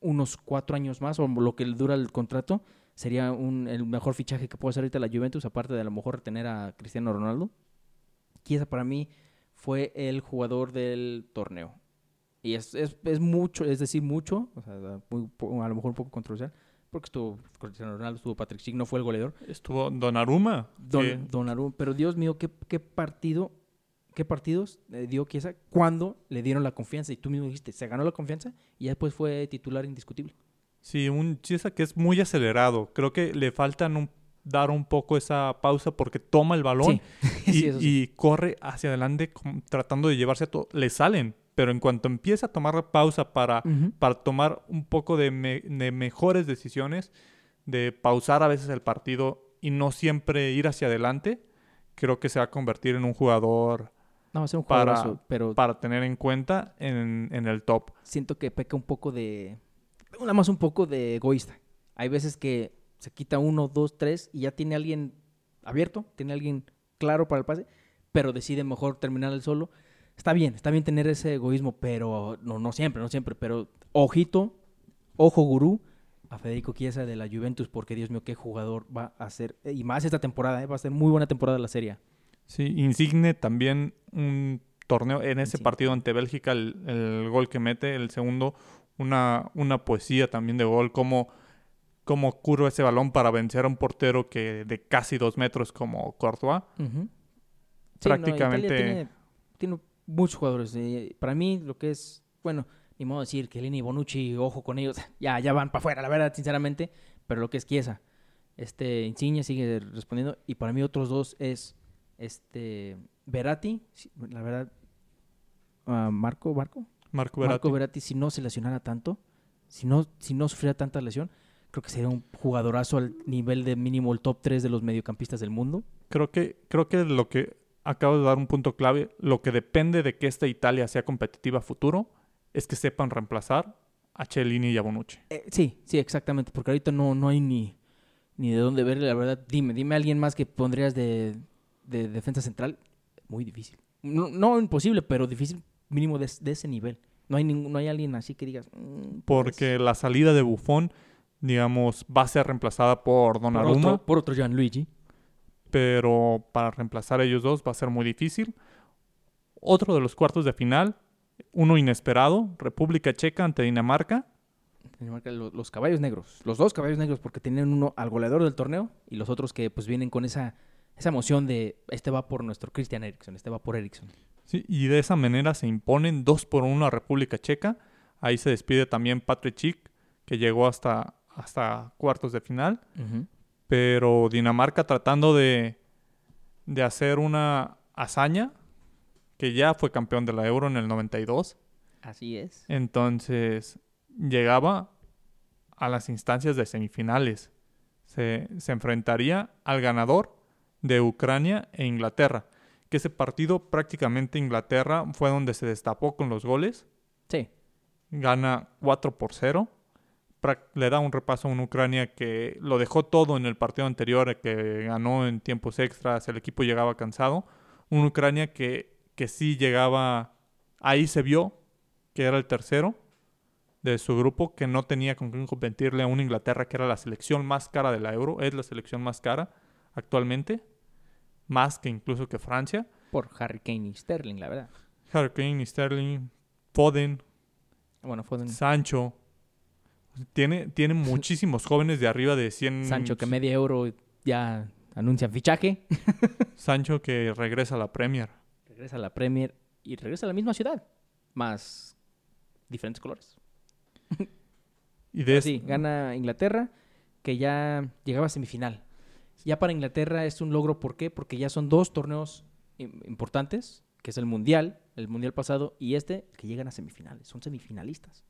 unos cuatro años más, o lo que dura el contrato, sería un, el mejor fichaje que puede hacer ahorita la Juventus, aparte de a lo mejor retener a Cristiano Ronaldo. Chiesa para mí fue el jugador del torneo. Y es, es, es mucho, es decir, mucho, o sea, muy po- a lo mejor un poco controversial, porque estuvo Cristiano Ronaldo, estuvo Patrick Schick, no fue el goleador. Estuvo Donnarumma. Don, que- Donnarumma, pero Dios mío, qué, qué partido, qué partidos dio Chiesa cuando le dieron la confianza. Y tú mismo dijiste, se ganó la confianza y ya después fue titular indiscutible. Sí, un Chiesa que es muy acelerado. Creo que le faltan un- dar un poco esa pausa porque toma el balón Sí, y, sí, eso sí. y corre hacia adelante tratando de llevarse a todo. Le salen, pero en cuanto empieza a tomar pausa para, para tomar un poco de, me- de mejores decisiones, de pausar a veces el partido y no siempre ir hacia adelante, creo que se va a convertir en un jugador No, va a ser un para- jugadorazo, pero para tener en cuenta en, en el top. siento que peca un poco de. Nada más un poco de egoísta. Hay veces que se quita uno, dos, tres y ya tiene alguien abierto, tiene alguien claro para el pase, pero decide mejor terminar el solo. Está bien, está bien tener ese egoísmo, pero no, no siempre, no siempre. Pero ojito, ojo gurú a Federico Chiesa de la Juventus, porque Dios mío, qué jugador va a ser. eh, Y más esta temporada, eh, va a ser muy buena temporada la serie. Sí, Insigne también un torneo en ese Insigne. partido ante Bélgica, el, el gol que mete, el segundo, una, una poesía también de gol, cómo, cómo curva ese balón para vencer a un portero que de casi dos metros como Courtois. Ujú. Prácticamente- tiene, tiene muchos jugadores. eh, para mí, lo que es, bueno, ni modo de decir que Lini y Bonucci, ojo con ellos, ya, ya van para afuera, la verdad, sinceramente. Pero lo que es Chiesa, este Insigne sigue respondiendo. Y para mí, otros dos es este Verratti, sí, la verdad, ah, Marco, Marco, Marco Verratti. Marco Verratti, si no se lesionara tanto, si no, si no sufriera tanta lesión, creo que sería un jugadorazo al nivel de mínimo el top 3 de los mediocampistas del mundo. Creo que, creo que lo que acabo de dar un punto clave, lo que depende de que esta Italia sea competitiva a futuro, es que sepan reemplazar a Cellini y a Bonucci. Eh, sí, sí, exactamente, porque ahorita no, no hay ni, ni de dónde verle, la verdad. Dime, dime a alguien más que pondrías de, de defensa central. Muy difícil. No, no imposible, pero difícil mínimo de, de ese nivel. No hay, no hay alguien así que digas... mm, Porque la salida de Buffon, digamos, va a ser reemplazada por por Donnarumma. otro, por otro Gianluigi. pero para reemplazar a ellos dos va a ser muy difícil. Otro de los cuartos de final, uno inesperado, República Checa ante Dinamarca. Dinamarca, lo- Los, caballos negros. Los dos caballos negros, porque tienen uno al goleador del torneo y los otros que pues vienen con esa, esa emoción de este va por nuestro Christian Eriksen, este va por Eriksen. Sí, y de esa manera se imponen dos por uno a República Checa. Ahí se despide también Patrick Schick, que llegó hasta, hasta cuartos de final. Pero Dinamarca tratando de, de hacer una hazaña, que ya fue campeón de la Euro en el 92. Así es. Entonces llegaba a las instancias de semifinales. Se, se enfrentaría al ganador de Ucrania e Inglaterra. Que ese partido prácticamente Inglaterra fue donde se destapó con los goles. Sí. Gana 4 por 0. Prac- Le da un repaso a una Ucrania que lo dejó todo en el partido anterior, que ganó en tiempos extras, el equipo llegaba cansado. Una Ucrania que, que sí llegaba, ahí se vio que era el tercero de su grupo, que no tenía con quién competirle a una Inglaterra que era la selección más cara de la Euro, es la selección más cara actualmente, más que incluso que Francia. Por Harry Kane y Sterling, la verdad. Harry Kane, Sterling, Foden, Bueno, un Sancho. Tiene, tiene muchísimos jóvenes de arriba de 100. Sancho que media euro ya anuncian fichaje. Sancho que regresa a la Premier. Regresa a la Premier y regresa a la misma ciudad. Más diferentes colores. Y de Pero sí, gana Inglaterra, que ya llegaba a semifinal. Ya para Inglaterra es un logro, ¿por qué? Porque ya son dos torneos im- importantes, que es el Mundial, el Mundial pasado, y este, que llegan a semifinales. Son semifinalistas.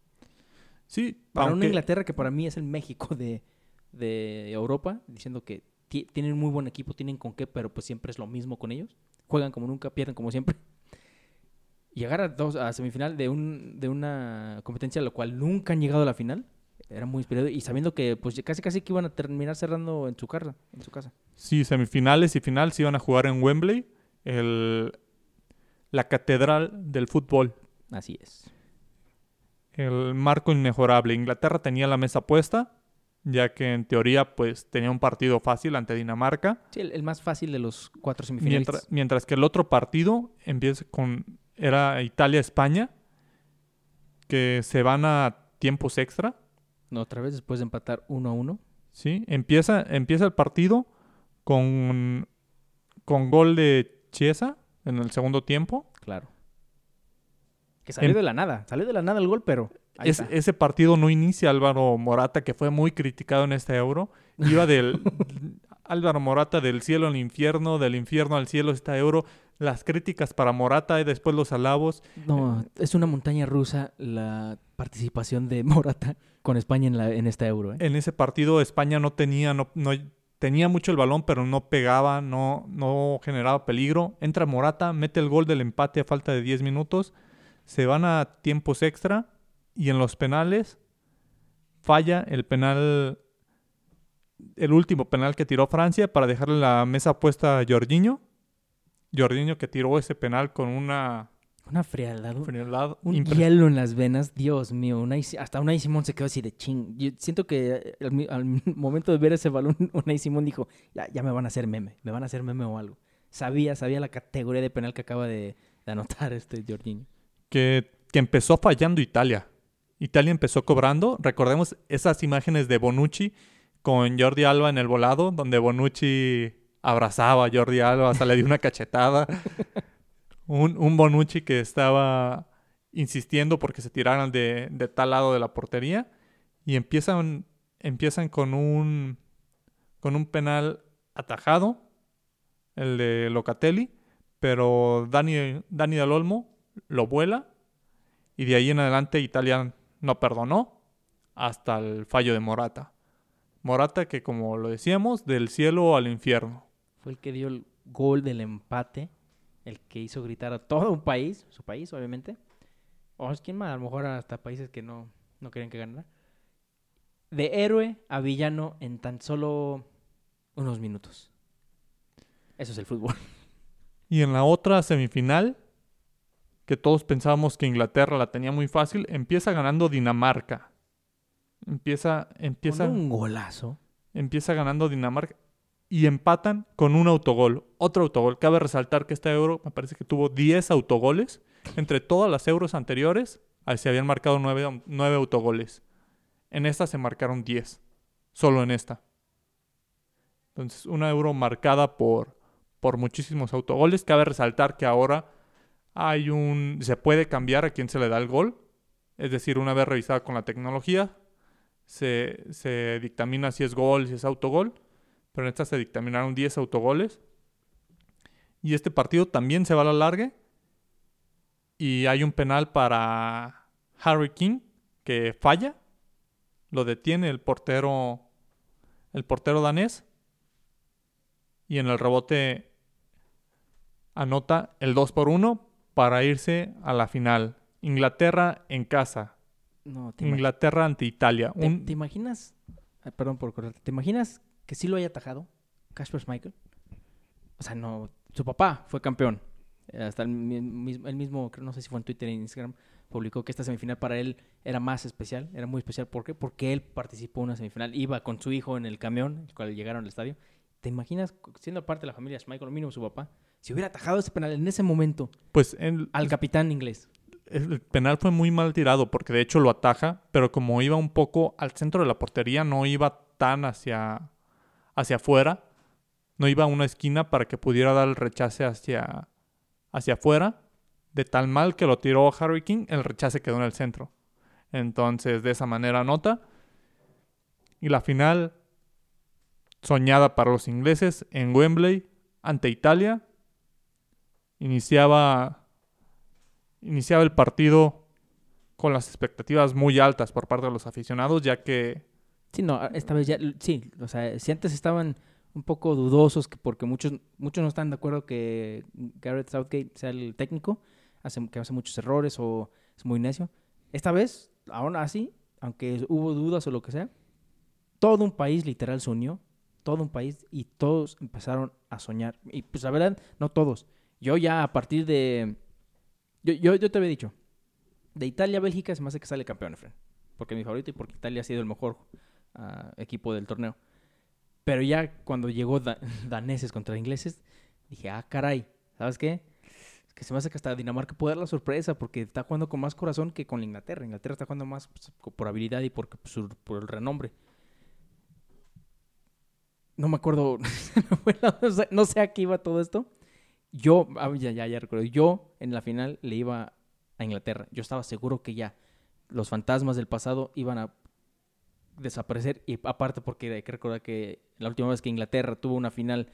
sí, Para una Inglaterra que para mí es el México de, de Europa, diciendo que ti- tienen muy buen equipo, tienen con qué, pero pues siempre es lo mismo con ellos. Juegan como nunca, pierden como siempre. Llegar a, dos, a semifinal de, un, de una competencia a la cual nunca han llegado a la final, era muy inspirado. Y sabiendo que pues casi casi que iban a terminar cerrando en su casa. En su casa. Sí, semifinales y final se iban a jugar en Wembley, el, la catedral del fútbol, Así es. el marco inmejorable. Inglaterra tenía la mesa puesta, ya que en teoría pues tenía un partido fácil ante Dinamarca. Sí, el, el más fácil de los cuatro Mientras, semifinalistas. mientras que el otro partido empieza con era Italia-España, que se van a tiempos extra. No, otra vez después de empatar uno a uno. ¿sí? Empieza, empieza el partido con, con gol de Chiesa en el segundo tiempo. Claro. Que salió Em- de la nada. Salió de la nada el gol, pero. Ahí Es- está. ese partido no inicia Álvaro Morata, que fue muy criticado en este euro. Iba del Álvaro Morata del cielo al infierno, del infierno al cielo este euro. Las críticas para Morata y después los alabos. No, es una montaña rusa la participación de Morata con España en, la, en este euro. ¿eh? En ese partido España no tenía, no, no- tenía mucho el balón, pero no pegaba, no, no generaba peligro. Entra Morata, mete el gol del empate a falta de 10 minutos. Se van a tiempos extra y en los penales falla el penal, el último penal que tiró Francia para dejarle la mesa puesta a Jorginho. Jorginho que tiró ese penal con una Una frialdad. Frialdad un impres- hielo en las venas. Dios mío. Unai hasta Unai Simón se quedó así de ching. Yo siento que al, momento de ver ese balón, Unai Simón dijo: ya, ya me van a hacer meme. Me van a hacer meme o algo. Sabía, sabía la categoría de penal que acaba de, de anotar este Jorginho. que, que empezó fallando Italia. Italia empezó cobrando. Recordemos esas imágenes de Bonucci con Jordi Alba en el volado, donde Bonucci abrazaba a Jordi Alba, hasta le dio una cachetada. Un, un Bonucci que estaba insistiendo porque se tiraran de, tal lado de la portería. Y empiezan, empiezan con un, con un penal atajado, el de Locatelli, pero Dani, Dani Del Olmo lo vuela y de ahí en adelante Italia no perdonó hasta el fallo de Morata. Morata que como lo decíamos, del cielo al infierno. Fue el que dio el gol del empate. El que hizo gritar a todo un país. Su país, obviamente. O es quién más. A lo mejor hasta países que no, no querían que ganara. De héroe a villano en tan solo unos minutos. Eso es el fútbol. Y en la otra semifinal, que todos pensábamos que Inglaterra la tenía muy fácil, empieza ganando Dinamarca. Empieza, empieza, Con un golazo. empieza ganando Dinamarca y empatan con un autogol. Otro autogol. Cabe resaltar que este euro me parece que tuvo 10 autogoles. Entre todas las euros anteriores ahí se habían marcado 9, autogoles. En esta se marcaron 10. Solo en esta. Entonces, una euro marcada por, por muchísimos autogoles. Cabe resaltar que ahora hay un. se puede cambiar a quién se le da el gol. Es decir, una vez revisada con la tecnología, se, se dictamina si es gol, si es autogol. Pero en esta se dictaminaron 10 autogoles. Y este partido también se va a la larga. Y hay un penal para Harry King que falla. Lo detiene el portero. El portero danés. Y en el rebote anota el 2 por 1 para irse a la final. Inglaterra en casa. No, Inglaterra ante Italia. ¿te- Un- te imaginas? Ay, perdón por cortarte. ¿Te imaginas que sí lo haya atajado Casper Michael? O sea, no. Su papá fue campeón. Eh, Hasta el, mi- mismo, el mismo, no sé si fue en Twitter en Instagram, publicó que esta semifinal para él era más especial, era muy especial. ¿Por qué? Porque él participó en una semifinal, iba con su hijo en el camión, el cual llegaron al estadio. ¿Te imaginas, siendo parte de la familia Schmeichel, mínimo su papá, si hubiera atajado ese penal en ese momento pues en- al capitán inglés? el penal fue muy mal tirado porque de hecho lo ataja, pero como iba un poco al centro de la portería, no iba tan hacia, hacia afuera, no iba a una esquina para que pudiera dar el rechace hacia, hacia afuera, de tal mal que lo tiró Harry King, el rechace quedó en el centro. Entonces, de esa manera anota. Y la final, soñada para los ingleses, en Wembley, ante Italia, iniciaba iniciaba el partido con las expectativas muy altas por parte de los aficionados, ya que Sí, no, esta vez ya, sí, o sea, si antes estaban un poco dudosos, que porque muchos, muchos no están de acuerdo que Garrett Southgate sea el técnico, hace, que hace muchos errores o es muy necio. Esta vez, aún así, aunque hubo dudas o lo que sea, todo un país literal se todo un país, y todos empezaron a soñar. Y pues la verdad, no todos. Yo ya a partir de... Yo, yo, te había dicho, de Italia a Bélgica se me hace que sale campeón, Efren. Porque mi favorito y porque Italia ha sido el mejor equipo del torneo. Pero ya cuando llegó da- daneses contra ingleses, dije, ah, caray, ¿sabes qué? Que se me hace que hasta Dinamarca puede dar la sorpresa porque está jugando con más corazón que con la Inglaterra. Inglaterra está jugando más pues, por habilidad y por, su- por el renombre. No me acuerdo, no sé a qué iba todo esto. Yo, ah, ya, ya, ya recuerdo, yo en la final le iba a Inglaterra. Yo estaba seguro que ya los fantasmas del pasado iban a desaparecer y aparte porque hay que recordar que la última vez que Inglaterra tuvo una final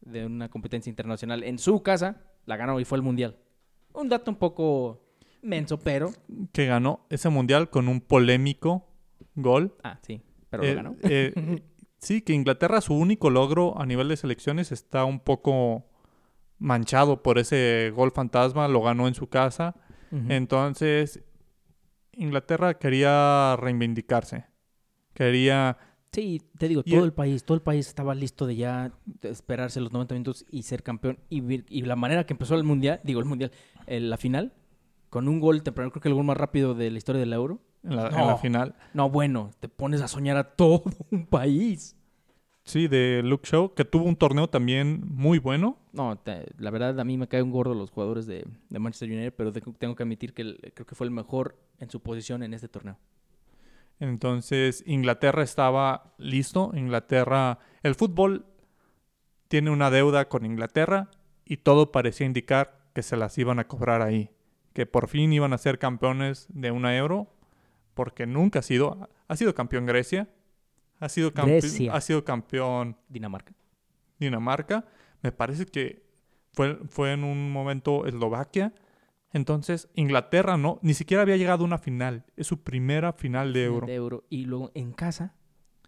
de una competencia internacional en su casa, la ganó y fue el Mundial. Un dato un poco menso, pero... Que ganó ese mundial con un polémico gol. Ah, sí, pero Eh, lo ganó. eh, sí, que Inglaterra, su único logro a nivel de selecciones está un poco manchado por ese gol fantasma. Lo ganó en su casa. Entonces, Inglaterra quería reivindicarse. Quería... Sí, te digo, todo el- el país, todo el país estaba listo de ya esperarse los 90 minutos y ser campeón. Y, la manera que empezó el mundial, digo el mundial, eh, la final, con un gol temprano, creo que el gol más rápido de la historia del Euro. En la, en No. la final. No, bueno, te pones a soñar a todo un país. Sí, de Luke Shaw, que tuvo un torneo también muy bueno. No, te- la verdad a mí me cae un gordo los jugadores de, de Manchester United, pero tengo que admitir que el- creo que fue el mejor en su posición en este torneo. Entonces, Inglaterra estaba listo. Inglaterra, el fútbol tiene una deuda con Inglaterra y todo parecía indicar que se las iban a cobrar ahí. Que por fin iban a ser campeones de una euro, porque nunca ha sido. Ha sido campeón Grecia, ha sido, Grecia. ha sido campeón Dinamarca. Dinamarca. Me parece que fue, fue en un momento Eslovaquia. Entonces, Inglaterra no, ni siquiera había llegado a una final. Es su primera final de euro. De euro. Y luego en casa,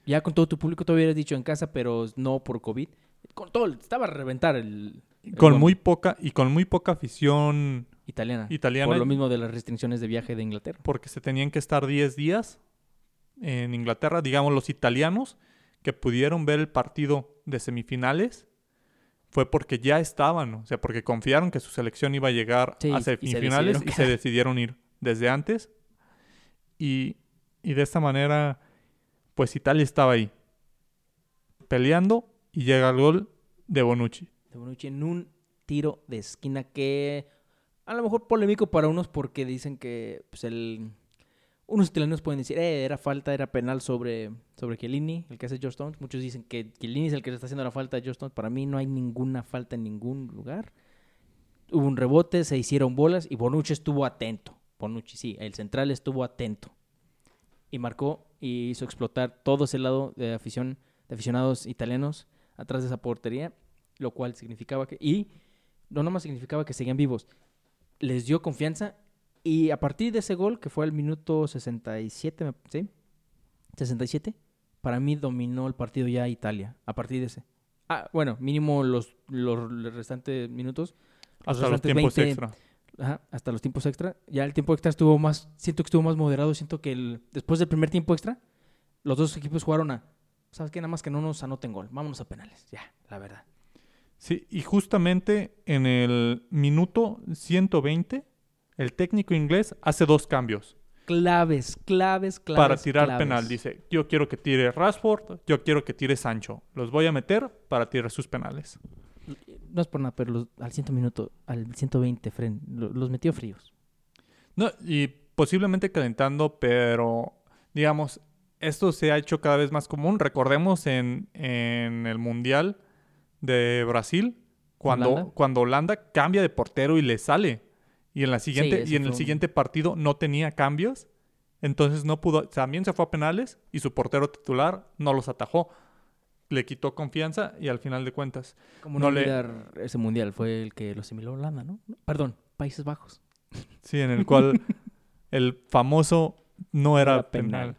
ya con todo tu público, tú hubieras dicho en casa, pero no por COVID. Con todo, estaba a reventar el, el Con muy poca, y con muy poca afición italiana. italiana, Por lo mismo de las restricciones de viaje de Inglaterra. porque se tenían que estar 10 días en Inglaterra. Digamos, los italianos que pudieron ver el partido de semifinales fue porque ya estaban, o sea, porque confiaron que su selección iba a llegar Sí, a y se semifinales y se decidieron ir desde antes. Y, y de esta manera, pues Italia estaba ahí, peleando y llega el gol de Bonucci. De Bonucci en un tiro de esquina que a lo mejor polémico para unos porque dicen que pues, el unos italianos pueden decir, eh, era falta, era penal sobre, sobre Chiellini, el que hace George Stones. Muchos dicen que Chiellini es el que le está haciendo la falta a George Stones. Para mí no hay ninguna falta en ningún lugar. Hubo un rebote, se hicieron bolas y Bonucci estuvo atento. Bonucci, sí, el central estuvo atento. Y marcó y hizo explotar todo ese lado de afición, de aficionados italianos atrás de esa portería, lo cual significaba que... Y no nomás significaba que seguían vivos, les dio confianza y a partir de ese gol, que fue al minuto 67, me- ¿sí? 67, para mí dominó el partido ya Italia, a partir de ese. Ah, bueno, mínimo los, los restantes minutos. los Hasta los tiempos 20, extra. Ajá, hasta los tiempos extra. Ya el tiempo extra estuvo más, siento que estuvo más moderado, siento que el- después del primer tiempo extra, los dos equipos jugaron a, ¿sabes qué? Nada más que no nos anoten gol, vámonos a penales, ya, la verdad. Sí, y justamente en el minuto 120, el técnico inglés hace dos cambios Claves, claves, claves. para tirar claves. penal. Dice, yo quiero que tire Rashford, yo quiero que tire Sancho. Los voy a meter para tirar sus penales. No es por nada, pero los- al 100 minuto, al 120, Fren, lo- los metió fríos. No, y posiblemente calentando, pero digamos, esto se ha hecho cada vez más común. Recordemos en, en el Mundial de Brasil, cuando ¿Holanda? cuando Holanda cambia de portero y le sale. Y en la siguiente, y en el un- siguiente partido no tenía cambios. Entonces no pudo, también se fue a penales y su portero titular no los atajó. Le quitó confianza y al final de cuentas. Como No no, le- ese mundial fue el que lo asimiló Holanda, ¿no? Perdón, Países Bajos. Sí, en el cual el famoso no era, Era penal. penal.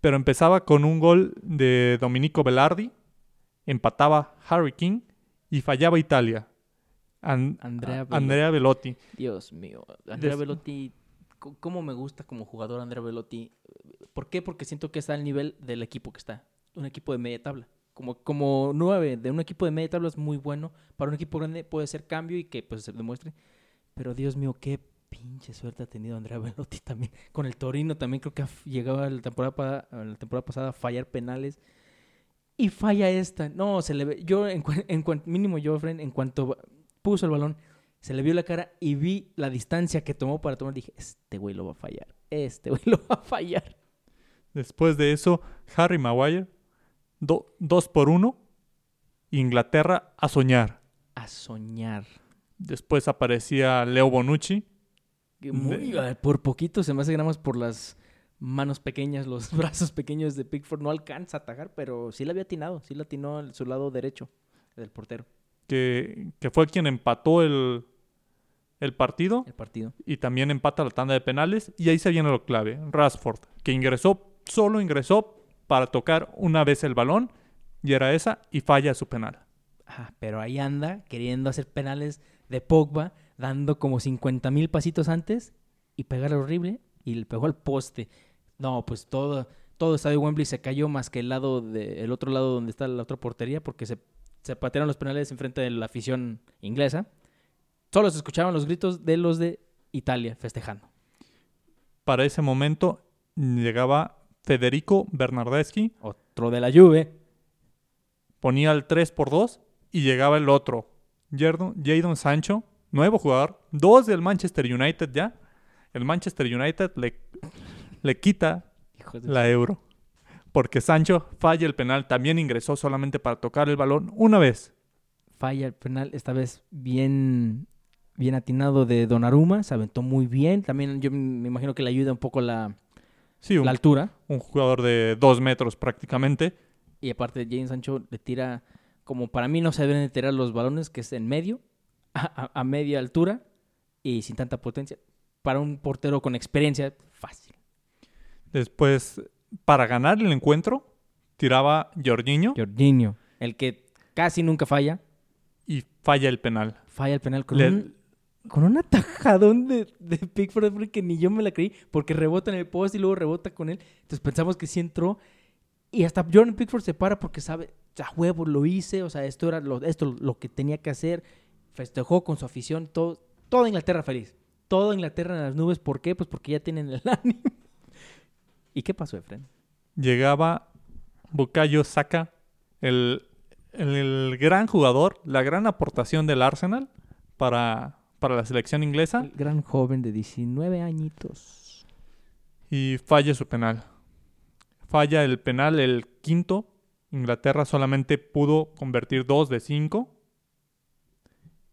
Pero empezaba con un gol de Dominico Velardi, empataba Harry King y fallaba Italia. An- Andrea Velotti. Andrea Velotti. Dios mío. Andrea Des- Velotti, ¿cómo me gusta como jugador Andrea Velotti? ¿Por qué? Porque siento que está al nivel del equipo que está. Un equipo de media tabla. Como, como nueve de un equipo de media tabla es muy bueno. Para un equipo grande puede ser cambio y que pues se demuestre. Pero Dios mío, qué pinche suerte ha tenido Andrea Velotti también. Con el Torino también creo que llegaba la temporada, la temporada pasada a fallar penales. Y falla esta. No, se le ve. Yo, en, en mínimo yo, Fren, en cuanto puso el balón, se le vio la cara y vi la distancia que tomó para tomar. Dije, este güey lo va a fallar. Este güey lo va a fallar. Después de eso, Harry Maguire, do- dos por uno, Inglaterra a soñar. A soñar. Después aparecía Leo Bonucci, muy- De- por poquito se me hace más por las manos pequeñas, los brazos pequeños de Pickford. No alcanza a atajar, pero sí le había atinado. Sí le atinó a su lado derecho del portero, que, que fue quien empató el, el partido el partido. y también empata la tanda de penales. Y ahí se viene lo clave, Rashford, que ingresó, solo ingresó para tocar una vez el balón y era esa y falla su penal. Ajá, pero ahí anda queriendo hacer penales de Pogba, dando como 50 mil pasitos antes y pegar horrible y le pegó al poste. No, pues todo, todo estadio Wembley se cayó más que el lado de, el otro lado donde está la otra portería porque se, se patearon los penales enfrente de la afición inglesa. Solo se escuchaban los gritos de los de Italia festejando. Para ese momento llegaba Federico Bernardeschi, Otro de la Juve. ponía el 3 por 2 y llegaba el otro, Jadon Sancho, nuevo jugador, dos del Manchester United ya. El Manchester United le, le quita la euro. Porque Sancho falla el penal, también ingresó solamente para tocar el balón una vez. falla el penal, esta vez bien, bien atinado de Donnarumma, se aventó muy bien. También yo me imagino que le ayuda un poco la, Sí, un, la altura. un jugador de dos metros prácticamente. Y aparte, Jadon Sancho le tira, como para mí no se deben de tirar los balones, que es en medio, a- a media altura y sin tanta potencia. Para un portero con experiencia, fácil. Después, para ganar el encuentro, tiraba Jorginho Jorginho, el que casi nunca falla, y falla el penal. falla el penal con Le- un con un atajadón de, de Pickford que ni yo me la creí, porque rebota en el post y luego rebota con él. Entonces pensamos que sí entró. Y hasta Jordan Pickford se para porque sabe, a huevo, lo hice, o sea, esto era lo, esto lo que tenía que hacer. Festejó con su afición, todo, toda Inglaterra feliz. Toda Inglaterra en las nubes. ¿Por qué? Pues porque ya tienen el ánimo. ¿Y qué pasó, Efren? Llegaba Bukayo Saka, el, el- el gran jugador, la gran aportación del Arsenal para, para la selección inglesa El gran joven de 19 añitos. y falla su penal. Falla el penal, el quinto. Inglaterra solamente pudo convertir dos de cinco.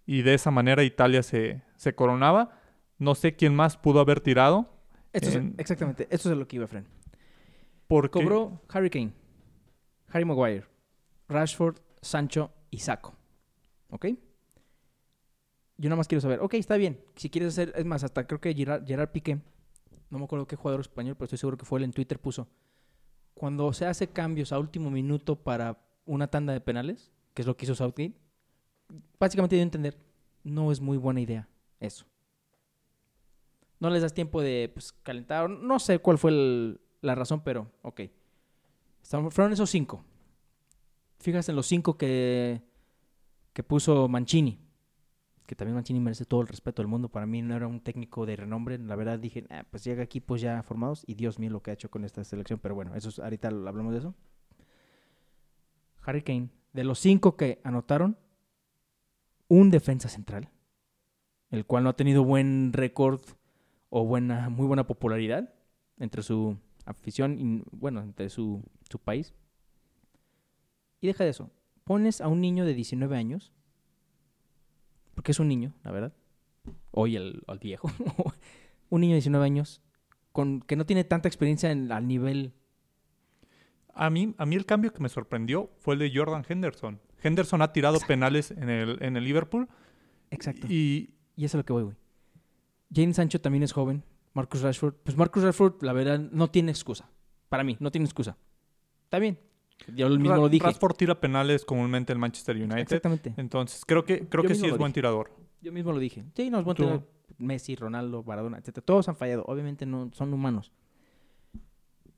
Y de esa manera Italia se, se coronaba. No sé quién más pudo haber tirado. Esto es- En- exactamente, eso es lo que iba, Efren. Porque Cobró Harry Kane, Harry Maguire, Rashford, Sancho y Saco. ¿Ok? Yo nada más quiero saber, ok, está bien. Si quieres hacer, es más, hasta creo que Gerard, Gerard Piqué, no me acuerdo qué jugador español, pero estoy seguro que fue él en Twitter, puso, cuando se hace cambios a último minuto para una tanda de penales, que es lo que hizo Southgate, básicamente dio a entender, no es muy buena idea eso. No les das tiempo de pues, calentar, no sé cuál fue el- la razón, pero ok. Estaban- fueron esos cinco. Fíjate en los cinco que, que puso Mancini. Que también Mancini merece todo el respeto del mundo. Para mí no era un técnico de renombre. La verdad dije, "Ah, pues llega equipos ya formados. Y Dios mío lo que ha hecho con esta selección. Pero bueno, eso es- ahorita hablamos de eso. Harry Kane. De los cinco que anotaron, un defensa central. El cual no ha tenido buen récord o buena, muy buena popularidad entre su afición y, bueno, entre su, su país. Y deja de eso. Pones a un niño de 19 años, porque es un niño, la verdad. Hoy el, viejo. un niño de 19 años con, que no tiene tanta experiencia en, al nivel. a mí, a mí el cambio que me sorprendió fue el de Jordan Henderson. Henderson ha tirado penales en el, en el Liverpool Exacto. y Y eso es lo que voy, güey. Jane Sancho también es joven. Marcus Rashford. Pues Marcus Rashford, la verdad, no tiene excusa. Para mí, no tiene excusa. Está bien. Yo mismo Ra- lo dije. Rashford tira penales comúnmente el Manchester United. Exactamente. Entonces creo que, creo Yo que sí es buen tirador. Yo mismo lo dije. Sí, no es buen Tú- tirador. Messi, Ronaldo, Maradona, etc. Todos han fallado. Obviamente no son humanos.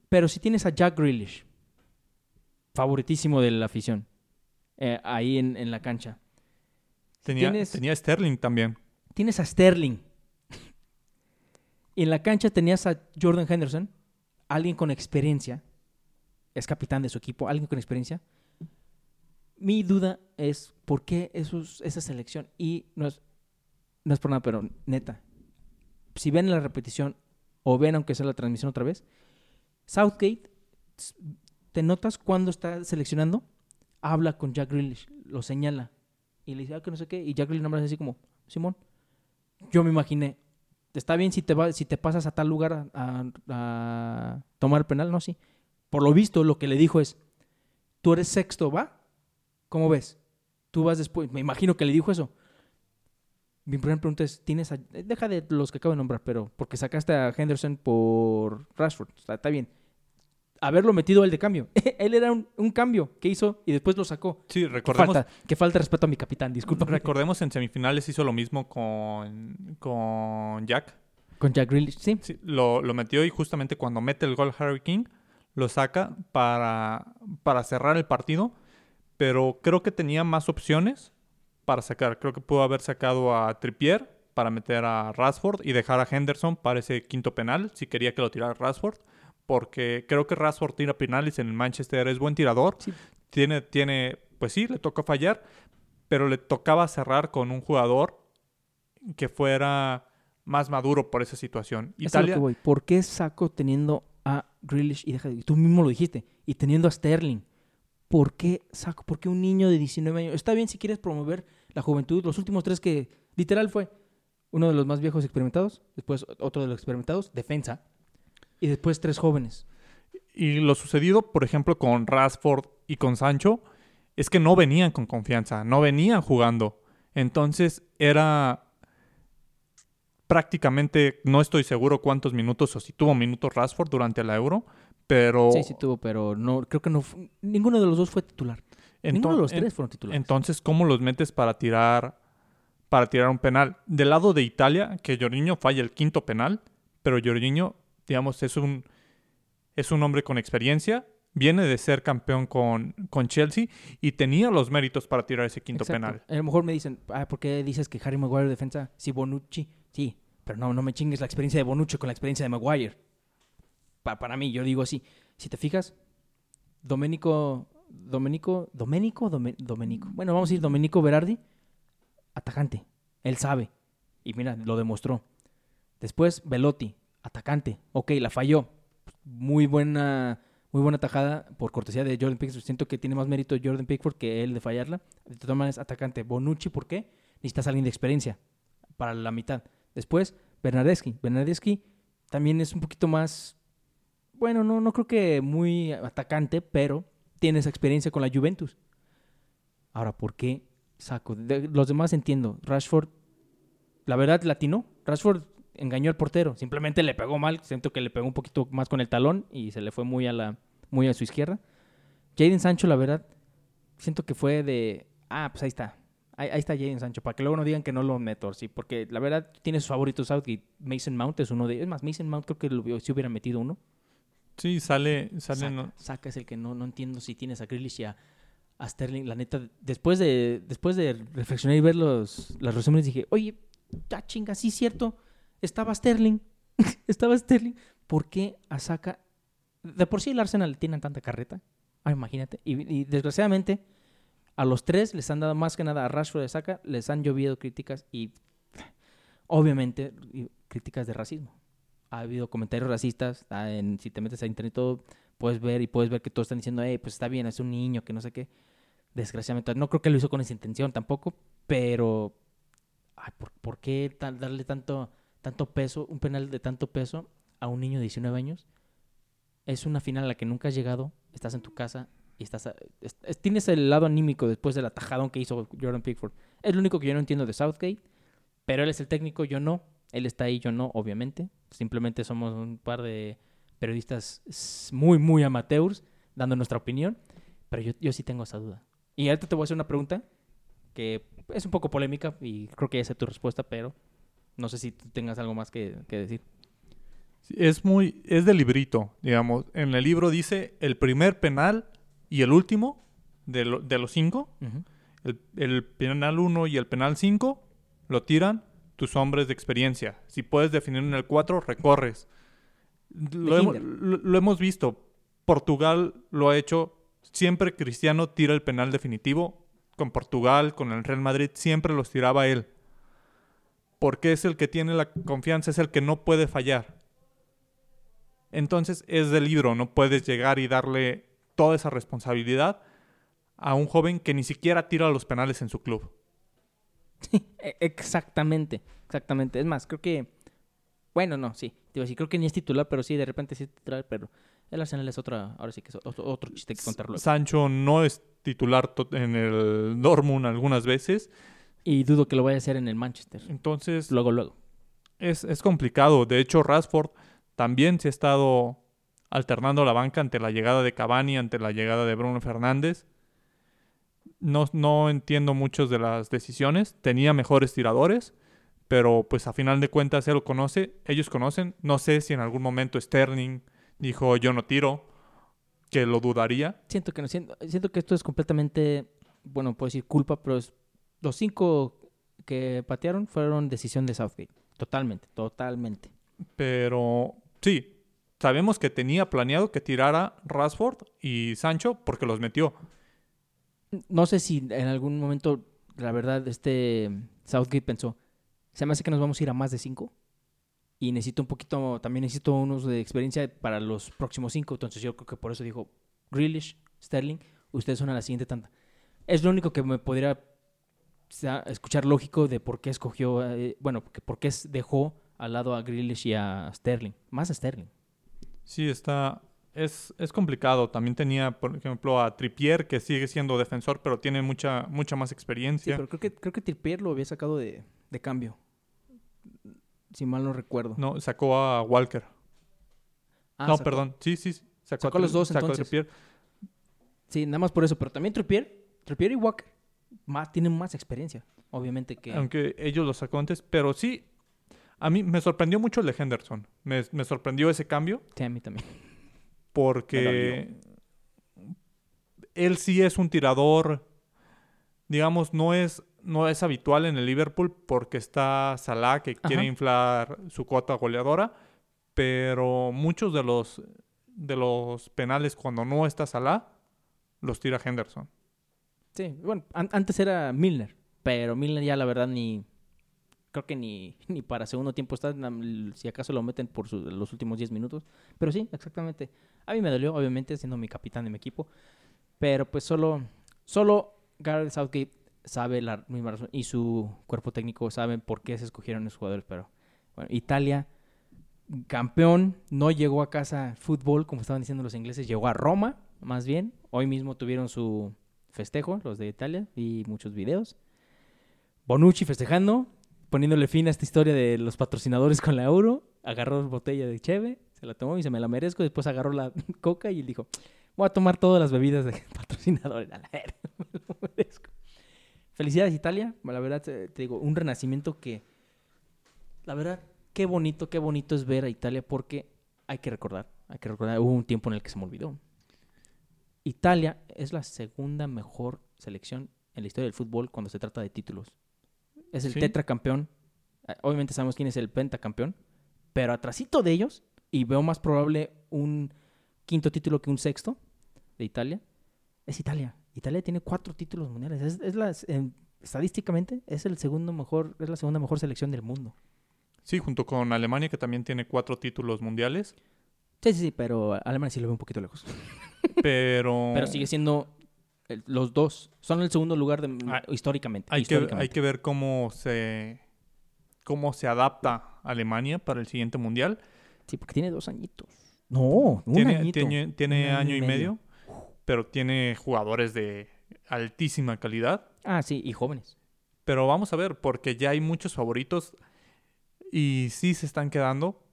Pero si tienes a Jack Grealish, favoritísimo de la afición, eh, ahí en, en la cancha. Tenía, tienes- tenía Sterling también. Tienes a Sterling. En la cancha tenías a Jordan Henderson, alguien con experiencia, es capitán de su equipo, alguien con experiencia. Mi duda es por qué esa selección, y no es, no es por nada, pero neta, si ven la repetición o ven aunque sea la transmisión otra vez, Southgate, te notas cuando está seleccionando, habla con Jack Grealish, lo señala y le dice, ah, que no sé qué, y Jack Grealish nombra así como, Simón, yo me imaginé, está bien si te, va, si te pasas a tal lugar a, tomar penal, no, sí. Por lo visto, lo que le dijo es, tú eres sexto, ¿va? ¿Cómo ves? Tú vas después, me imagino que le dijo eso. Mi primera pregunta es, ¿tienes a- eh, deja de los que acabo de nombrar, pero porque sacaste a Henderson por Rashford, sea, está bien. Haberlo metido él de cambio. él era un, un cambio que hizo y después lo sacó. Sí, Que recordemos, falta, que falta de respeto a mi capitán, disculpa. recordemos en semifinales hizo lo mismo con, con Jack. Con Jack Grealish, sí. Sí, lo, lo metió y justamente cuando mete el gol Harry King, lo saca para, para cerrar el partido. Pero creo que tenía más opciones para sacar. Creo que pudo haber sacado a Trippier para meter a Rashford y dejar a Henderson para ese quinto penal, si quería que lo tirara Rashford. Porque creo que Rashford tira penales en el Manchester, es buen tirador. Sí. Tiene, tiene, pues sí, le tocó fallar, pero le tocaba cerrar con un jugador que fuera más maduro por esa situación. Es Italia, voy. ¿Por qué saco teniendo a Grealish y deja, tú mismo lo dijiste, y teniendo a Sterling? ¿Por qué saco? ¿Por qué un niño de 19 años? Está bien si quieres promover la juventud. Los últimos tres que literal fue uno de los más viejos experimentados, después otro de los experimentados, defensa, y después tres jóvenes. Y lo sucedido, por ejemplo, con Rashford y con Sancho, es que no venían con confianza, no venían jugando. Entonces era prácticamente, no estoy seguro cuántos minutos o si tuvo minutos Rashford durante la Euro, pero Sí, sí tuvo, pero no, creo que no, ninguno de los dos fue titular. ninguno de los tres fueron titulares. entonces ¿cómo los metes para tirar para tirar un penal? Del lado de Italia, que Jorginho falla el quinto penal, pero Jorginho, digamos, es un es un hombre con experiencia, viene de ser campeón con, con Chelsea y tenía los méritos para tirar ese quinto Exacto. penal. A lo mejor me dicen, ah, ¿por qué dices que Harry Maguire defensa? Sí, Bonucci. Sí, pero no, no me chingues la experiencia de Bonucci con la experiencia de Maguire. Pa- para mí, yo digo así. Si te fijas, Domenico, Domenico, Domenico, Dome- Domenico. Bueno, vamos a decir Domenico Berardi, atacante. Él sabe. Y mira, lo demostró. Después, Velotti, atacante. Ok, la falló. Muy buena, muy buena tajada por cortesía de Jordan Pickford. Siento que tiene más mérito Jordan Pickford que él de fallarla. De todas maneras, atacante. Bonucci, ¿por qué? Necesitas alguien de experiencia para la mitad. Después, Bernardeschi. Bernardeschi también es un poquito más, bueno, no, no creo que muy atacante, pero tiene esa experiencia con la Juventus. Ahora, ¿por qué saco? Los demás entiendo. Rashford, la verdad, latino. Rashford engañó al portero. Simplemente le pegó mal. Siento que le pegó un poquito más con el talón y se le fue muy a la muy a su izquierda. Jaden Sancho, la verdad, siento que fue de, ah, pues ahí está. Ahí, ahí está Jaden Sancho, para que luego no digan que no lo meto, sí, porque la verdad tiene sus favoritos Southgate. Mason Mount es uno de. Es más, Mason Mount creo que lo, si hubiera metido uno. Sí, sale, sale Saca, no- saca es el que no, no entiendo si tienes a Grealish y a, a Sterling. La neta, después de, después de reflexionar y ver los, las resúmenes, dije, oye, ya chinga, sí, cierto, estaba Sterling. estaba Sterling. ¿Por qué a? De por sí el Arsenal tiene tanta carreta. Ah, imagínate. Y, desgraciadamente, a los tres les han dado más que nada a Rashford y a Saka, les han llovido críticas y obviamente críticas de racismo. Ha habido comentarios racistas, ah, si te metes a internet todo, puedes ver y puedes ver que todos están diciendo, hey, pues está bien, es un niño, que no sé qué. Desgraciadamente, no creo que lo hizo con esa intención tampoco, pero ay, ¿por, qué darle tanto, tanto peso, un penal de tanto peso a un niño de 19 años? Es una final a la que nunca has llegado, estás en tu casa y estás a- es- es- tienes el lado anímico después del atajadón que hizo Jordan Pickford. Es lo único que yo no entiendo de Southgate, pero él es el técnico, yo no. Él está ahí, yo no, obviamente. Simplemente somos un par de periodistas muy, muy amateurs dando nuestra opinión, pero yo, yo sí tengo esa duda. Y ahorita te voy a hacer una pregunta que es un poco polémica y creo que ya sé tu respuesta, pero no sé si tengas algo más que, que decir. Es muy, es de librito, digamos. En el libro dice el primer penal y el último de, lo- de los cinco. El, el penal 1 y el penal 5 lo tiran tus hombres de experiencia. Si puedes definir en el 4, recorres. Lo, hemos, lo hemos visto. Portugal lo ha hecho. Siempre Cristiano tira el penal definitivo. Con Portugal, con el Real Madrid, siempre los tiraba él. Porque es el que tiene la confianza, es el que no puede fallar. Entonces es del libro, no puedes llegar y darle toda esa responsabilidad a un joven que ni siquiera tira los penales en su club. E- Exactamente, exactamente. Es más, creo que. Bueno, no, sí. A decir, creo que ni es titular, pero sí, de repente sí es titular, pero el Arsenal es otra. Ahora sí que es otro, otro chiste que contar luego. Sancho no es titular en el Dortmund algunas veces, Y dudo que lo vaya a hacer en el Manchester. entonces Luego, luego. es, es complicado. De hecho, Rashford también se ha estado alternando la banca ante la llegada de Cavani, ante la llegada de Bruno Fernández. No, no entiendo muchas de las decisiones. Tenía mejores tiradores, pero pues a final de cuentas él lo conoce. Ellos conocen. No sé si en algún momento Sterling dijo yo no tiro, que lo dudaría. Siento que no, siento, siento que esto es completamente, bueno, puedo decir culpa, pero es- los cinco que patearon fueron decisión de Southgate. Totalmente, totalmente. Pero sí, sabemos que tenía planeado que tirara Rashford y Sancho porque los metió. No sé si en algún momento, la verdad, este Southgate pensó, se me hace que nos vamos a ir a más de cinco. Y necesito un poquito, también necesito unos de experiencia para los próximos cinco. Entonces yo creo que por eso dijo, Grealish, Sterling, ustedes son a la siguiente tanda. Es lo único que me podría escuchar lógico de por qué escogió, eh, bueno, por qué dejó al lado a Grealish y a Sterling. Más a Sterling. Sí, está. Es, es complicado. También tenía, por ejemplo, a Trippier, que sigue siendo defensor, pero tiene mucha, mucha más Sí, experiencia. pero creo que, creo que Trippier lo había sacado de, de cambio. Si mal no recuerdo. No, sacó a Walker. Ah, no, sacó- perdón. Sí, sí. sí. Sacó, Sacó a los dos, sacó a entonces. Trippier. Sí, nada más por eso. Pero también Trippier, Trippier y Walker más, tienen más experiencia. Obviamente que... Aunque ellos lo sacó antes. Pero sí, a mí me sorprendió mucho el de Henderson. Me, me sorprendió ese cambio. Sí, a mí también. porque él sí es un tirador, digamos, no es, no es habitual en el Liverpool porque está Salah que quiere inflar su cuota goleadora, pero muchos de los de los penales cuando no está Salah los tira Henderson. Sí, bueno, an- antes era Milner. Pero Milner ya la verdad ni... Creo que ni, ni para segundo tiempo está. Si acaso lo meten por los últimos 10 minutos. Pero sí, exactamente. A mí me dolió, obviamente, siendo mi capitán de mi equipo. Pero pues solo... Solo Gareth Southgate sabe la misma razón. Y su cuerpo técnico sabe por qué se escogieron esos jugadores. Pero bueno, Italia, campeón, no llegó a casa fútbol, como estaban diciendo los ingleses. Llegó a Roma, más bien. Hoy mismo tuvieron su festejo, los de Italia, y muchos videos. Bonucci festejando, poniéndole fin a esta historia de los patrocinadores con la euro. Agarró botella de cheve, se la tomó y se me la merezco. Después agarró la coca y dijo, voy a tomar todas las bebidas de patrocinadores. A la verga. Felicidades Italia, la verdad te, te digo, un renacimiento que, la verdad, qué bonito, qué bonito es ver a Italia porque hay que recordar, hay que recordar, hubo un tiempo en el que se me olvidó. Italia es la segunda mejor selección en la historia del fútbol cuando se trata de títulos. Es el Sí. tetracampeón. Eh, Obviamente sabemos quién es el pentacampeón, pero atrasito de ellos, y veo más probable un quinto título que un sexto de Italia, es Italia. Italia tiene cuatro títulos mundiales. Es, es la, en- estadísticamente es el segundo mejor, es la segunda mejor selección del mundo. Sí, junto con Alemania que también tiene cuatro títulos mundiales, Sí, sí, sí, pero Alemania sí lo ve un poquito lejos. pero Pero sigue siendo el- los dos. Son el segundo lugar de, Ah, históricamente. Hay que, hay que ver cómo se cómo se adapta Alemania para el siguiente mundial. Sí, porque tiene dos añitos. No, un tiene añito. tiene, tiene Un año, y medio, pero tiene jugadores de altísima calidad. Ah, sí, y jóvenes. Pero vamos a ver, porque ya hay muchos favoritos y sí se están quedando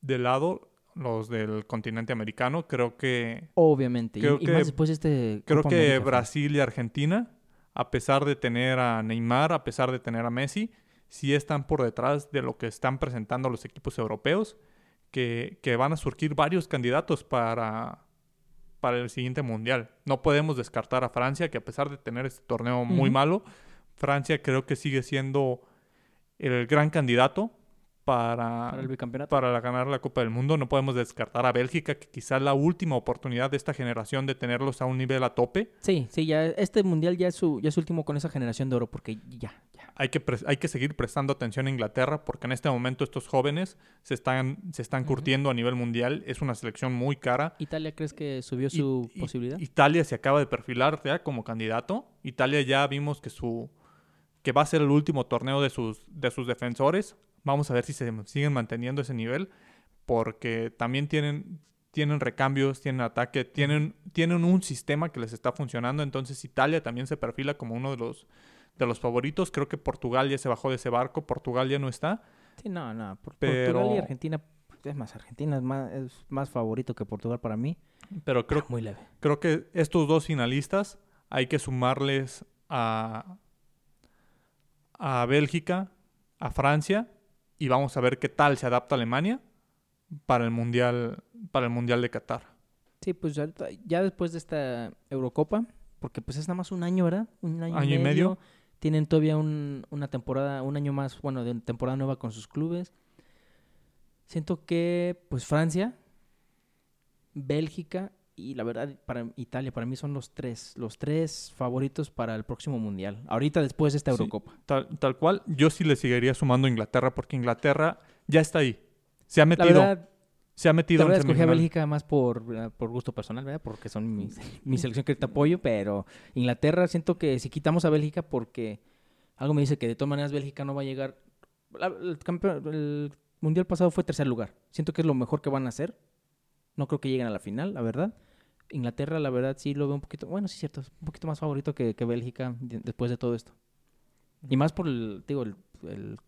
de lado los del continente americano. Creo que Obviamente. Y- Creo y, que- más después de este. creo Copa que América. Brasil y Argentina, a pesar de tener a Neymar, a pesar de tener a Messi, sí están por detrás de lo que están presentando los equipos europeos, que, que van a surgir varios candidatos para, para el siguiente mundial. No podemos descartar a Francia, que a pesar de tener este torneo muy malo, Francia creo que sigue siendo el gran candidato para, Para el bicampeonato. para la- ganar la Copa del Mundo. No podemos descartar a Bélgica, que quizás la última oportunidad de esta generación de tenerlos a un nivel a tope. Sí, sí, ya este mundial ya es su, ya es su último con esa generación de oro, porque ya, ya. Hay que, hay que seguir prestando atención a Inglaterra porque en este momento estos jóvenes se están, se están curtiendo a nivel mundial. Es una selección muy cara. ¿Italia crees que subió su i- posibilidad? Italia se acaba de perfilar ya como candidato. Italia ya vimos que su que va a ser el último torneo de sus, de sus defensores. Vamos a ver si se siguen manteniendo ese nivel. Porque también tienen, tienen recambios, tienen ataque, tienen, tienen un sistema que les está funcionando. Entonces Italia también se perfila como uno de los, de los favoritos. Creo que Portugal ya se bajó de ese barco. Portugal ya no está. Sí, no, no. por- Pero- Portugal y Argentina, es más, Argentina es más, es más favorito que Portugal para mí. Pero creo, Muy leve. creo que estos dos finalistas hay que sumarles a, a Bélgica, a Francia y vamos a ver qué tal se adapta Alemania para el mundial para el mundial de Qatar. Sí, pues ya, ya después de esta Eurocopa, porque pues es nada más un año, ¿verdad? Un año, Año y medio. Tienen todavía un- una temporada, un año más, bueno, de temporada nueva con sus clubes. Siento que, pues Francia, Bélgica y la verdad para Italia, para mí son los tres, los tres favoritos para el próximo mundial. Ahorita después de esta Sí. Eurocopa. Tal, tal cual, yo sí le seguiría sumando a Inglaterra porque Inglaterra ya está ahí. Se ha La metido, verdad, se ha la metido en verdad escogí a. Bélgica más por, por gusto personal, ¿verdad? Porque son mi, mi selección que te apoyo, pero Inglaterra siento que si quitamos a Bélgica porque algo me dice que de todas maneras Bélgica no va a llegar. la- el, campeón, el mundial pasado fue tercer lugar. Siento que es lo mejor que van a hacer. No creo que lleguen a la final, la verdad. Inglaterra, la verdad, sí lo veo un poquito, bueno, sí es cierto, un poquito más favorito que, que Bélgica de- después de todo esto. Y más por el, digo, el, el,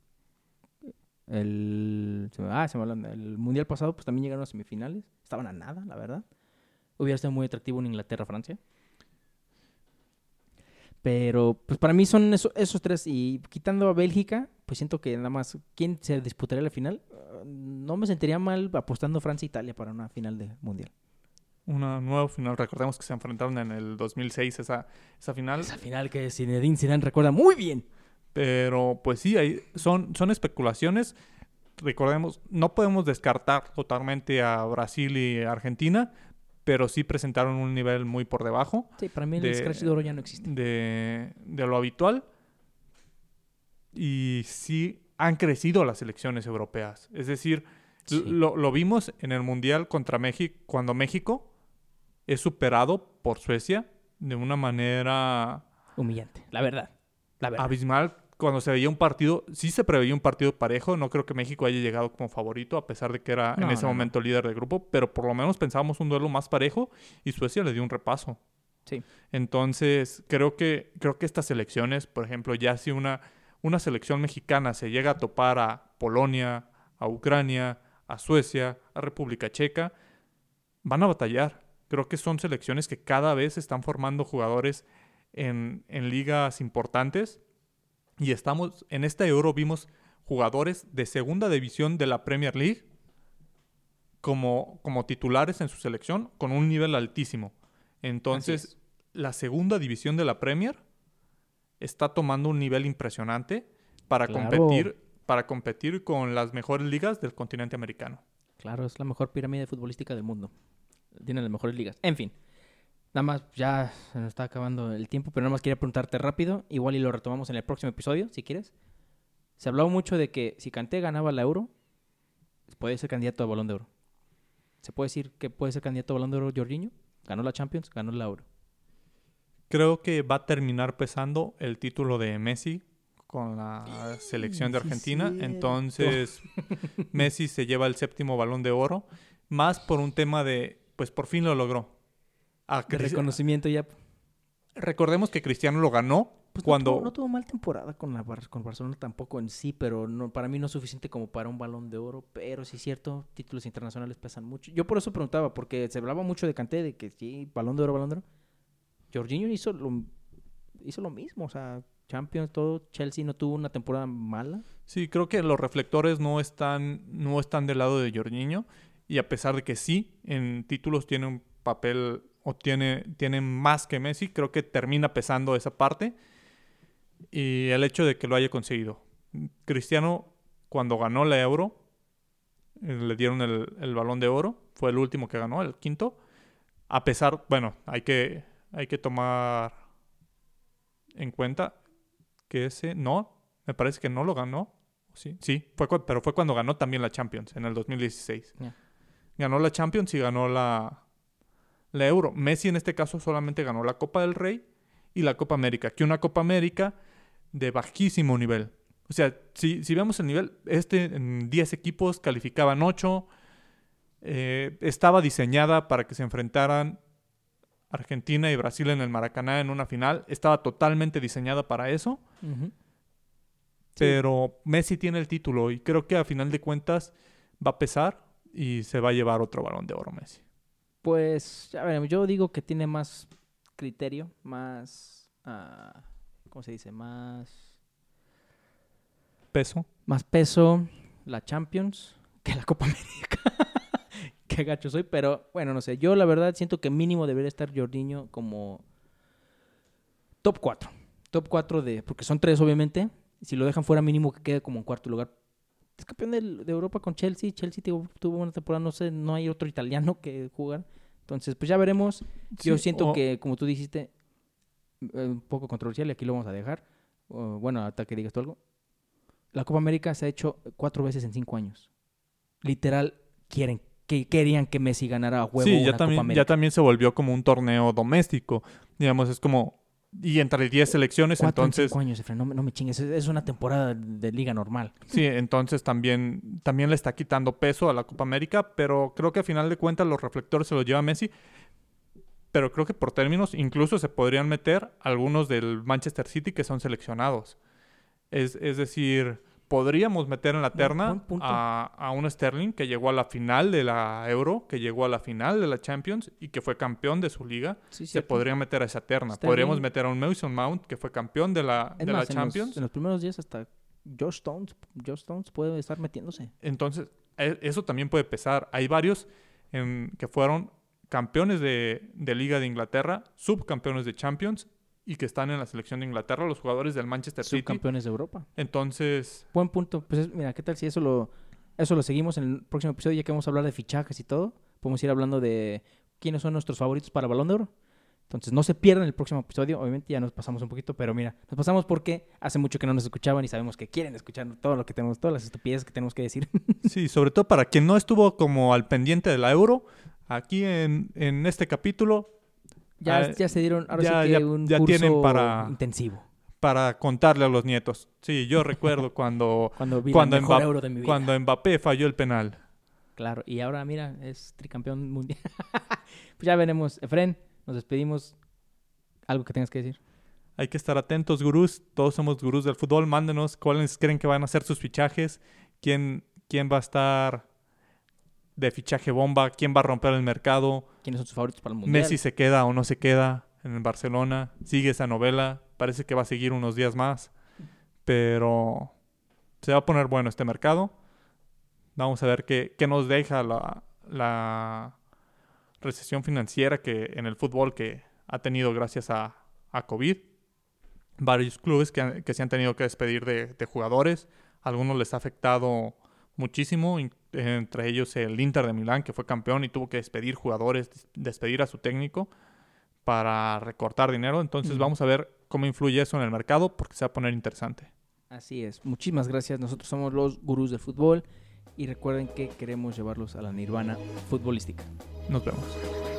el, se me- ah, se me hablan, el mundial pasado, pues también llegaron a semifinales. Estaban a nada, la verdad. Hubiera sido muy atractivo en Inglaterra-Francia. Pero, pues para mí son eso- esos tres. Y quitando a Bélgica, pues siento que nada más, ¿quién se disputaría la final? Ah, no me sentiría mal apostando Francia-Italia para una final de mundial. Una nueva final. Recordemos que se enfrentaron en el 2006 esa, esa final. Esa final que Zinedine Zidane recuerda muy bien. Pero pues sí, hay, son, son especulaciones. Recordemos, no podemos descartar totalmente a Brasil y Argentina, pero sí presentaron un nivel muy por debajo Sí, para mí el De- Scratch de Oro ya no existe. de, de lo habitual. Y sí han crecido las selecciones europeas. Es decir, Sí. lo, lo vimos en el Mundial contra México, cuando México es superado por Suecia de una manera Humillante, la verdad. La verdad. abismal cuando se veía un partido, sí se preveía un partido parejo, no creo que México haya llegado como favorito a pesar de que era en ese no, no. momento líder del grupo, pero por lo menos pensábamos un duelo más parejo y Suecia le dio un repaso. Sí. Entonces, creo que creo que estas selecciones, por ejemplo, ya si una una selección mexicana se llega a topar a Polonia, a Ucrania, a Suecia, a República Checa, van a batallar. Creo que son selecciones que cada vez están formando jugadores en, en ligas importantes. Y estamos, en esta Euro vimos jugadores de segunda división de la Premier League como, como titulares en su selección con un nivel altísimo. Entonces, es. la segunda división de la Premier está tomando un nivel impresionante para Claro. competir para competir con las mejores ligas del continente americano. Claro, es la mejor pirámide futbolística del mundo. Tiene las mejores ligas. En fin. Nada más, ya se nos está acabando el tiempo, pero nada más quería preguntarte rápido. Igual y lo retomamos en el próximo episodio, si quieres. Se hablaba mucho de que si Kanté ganaba la Euro, puede ser candidato a Balón de Oro. ¿Se puede decir que puede ser candidato a Balón de Oro Jorginho? Ganó la Champions, ganó la Euro. Creo que va a terminar pesando el título de Messi con la selección de Argentina. Entonces, Messi se lleva el séptimo balón de oro, más por un tema de, pues por fin lo logró. A De reconocimiento ya. Recordemos que Cristiano lo ganó Pues cuando... no, tuvo, no tuvo mal temporada con, la, Bar- con Barcelona tampoco en sí, pero no, para mí no es suficiente como para un balón de oro. Pero sí es cierto, títulos internacionales pesan mucho. Yo por eso preguntaba, porque se hablaba mucho de Kanté, de que sí, balón de oro, balón de oro. Jorginho hizo lo, hizo lo mismo, o sea, Champions, todo. Chelsea no tuvo una temporada mala. Sí, creo que los reflectores no están, no están del lado de Jorginho. Y a pesar de que sí, en títulos tiene un papel o tiene, tiene más que Messi, creo que termina pesando esa parte. Y el hecho de que lo haya conseguido. Cristiano, cuando ganó la Euro, eh, le dieron el, el balón de oro. Fue el último que ganó, el quinto. A pesar, bueno, hay que, hay que tomar en cuenta que ese no, me parece que no lo ganó. Sí, sí, fue, pero fue cuando ganó también la Champions, en el 2016. Ya. Ganó la Champions y ganó la, la Euro. Messi en este caso solamente ganó la Copa del Rey y la Copa América, que una Copa América de bajísimo nivel. O sea, si, si vemos el nivel, este en 10 equipos calificaban 8. eh, estaba diseñada para que se enfrentaran Argentina y Brasil en el Maracaná en una final. Estaba totalmente diseñada para eso. Pero Messi tiene el título y creo que a final de cuentas va a pesar y se va a llevar otro balón de oro Messi. Pues, ya veremos. Yo digo que tiene más criterio, más. ah, ¿Cómo se dice? Más. Peso. Más peso la Champions que la Copa América. Qué gacho soy, pero bueno, no sé. Yo la verdad siento que mínimo debería estar Jordiño como top 4. Top 4 de. Porque son tres, obviamente. Si lo dejan fuera, mínimo que quede como en cuarto lugar. Es campeón del- de Europa con Chelsea. Chelsea tuvo, tuvo una temporada, no sé, no hay otro italiano que jugar. Entonces, pues ya veremos. Yo siento o- que, como tú dijiste, eh, un poco controversial y aquí lo vamos a dejar. Bueno, hasta que digas tú algo. La Copa América se ha hecho cuatro veces en cinco años. Literal, quieren, que querían que Messi ganara a huevo Sí, una ya Copa también, América. ya también se volvió como un torneo doméstico. Digamos, es como... Y entre 10 selecciones, Cuatro en entonces... cinco años, Efraín, no, me- no me chingues. Es, es una temporada de liga normal. Sí, entonces también, también le está quitando peso a la Copa América, pero creo que a final de cuentas los reflectores se los lleva Messi. Pero creo que por términos, incluso se podrían meter algunos del Manchester City que son seleccionados. Es, es decir, podríamos meter en la terna a, a un Sterling que llegó a la final de la Euro, que llegó a la final de la Champions y que fue campeón de su liga. Sí, Se podría meter a esa terna. Sterling- Podríamos meter a un Mason Mount que fue campeón de la, de la más, en los- Champions. En los, primeros días hasta Josh Stones, Josh Stones puede estar metiéndose. Entonces, e- eso también puede pesar. Hay varios que fueron campeones de, de Liga de Inglaterra, subcampeones de Champions y que están en la selección de Inglaterra, los jugadores del Manchester City. Subcampeones de Europa. Entonces, Buen punto. Pues es- mira, ¿qué tal si eso lo, eso lo seguimos en el próximo episodio? Ya que vamos a hablar de fichajes y todo, podemos ir hablando de quiénes son nuestros favoritos para Balón de Oro. Entonces, no se pierdan el próximo episodio. Obviamente ya nos pasamos un poquito, pero mira, nos pasamos porque hace mucho que no nos escuchaban y sabemos que quieren escuchar todo lo que tenemos, todas las estupideces que tenemos que decir. sí, sobre todo para quien no estuvo como al pendiente de la Euro, aquí en, en este capítulo, ya, Ah, ya se dieron, ahora ya- sí que ya- un ya curso tienen para- intensivo. para contarle a los nietos. Sí, yo recuerdo cuando, Cuando Cuando la mejor Mbapp- Euro de mi vida. cuando Mbappé falló el penal. Claro, y ahora mira, es tricampeón mundial. pues ya veremos. Efren, nos despedimos. ¿Algo que tengas que decir? Hay que estar atentos, gurús. Todos somos gurús del fútbol. Mándenos cuáles creen que van a ser sus fichajes. ¿Quién, quién va a estar de fichaje bomba? ¿Quién va a romper el mercado? ¿Quiénes son tus favoritos para el mundial? ¿Messi se queda o no se queda en el Barcelona? ¿Sigue esa novela? Parece que va a seguir unos días más. Pero se va a poner bueno este mercado. Vamos a ver qué, qué nos deja la, la recesión financiera que en el fútbol que ha tenido gracias a, a COVID. Varios clubes que, han- que se han tenido que despedir de, de jugadores. A algunos les ha afectado muchísimo, in- entre ellos el Inter de Milán, que fue campeón y tuvo que despedir jugadores, des- despedir a su técnico para recortar dinero. Entonces vamos a ver cómo influye eso en el mercado porque se va a poner interesante. Así es. Muchísimas gracias. Nosotros somos los gurús del fútbol. Y recuerden que queremos llevarlos a la nirvana futbolística. Nos vemos.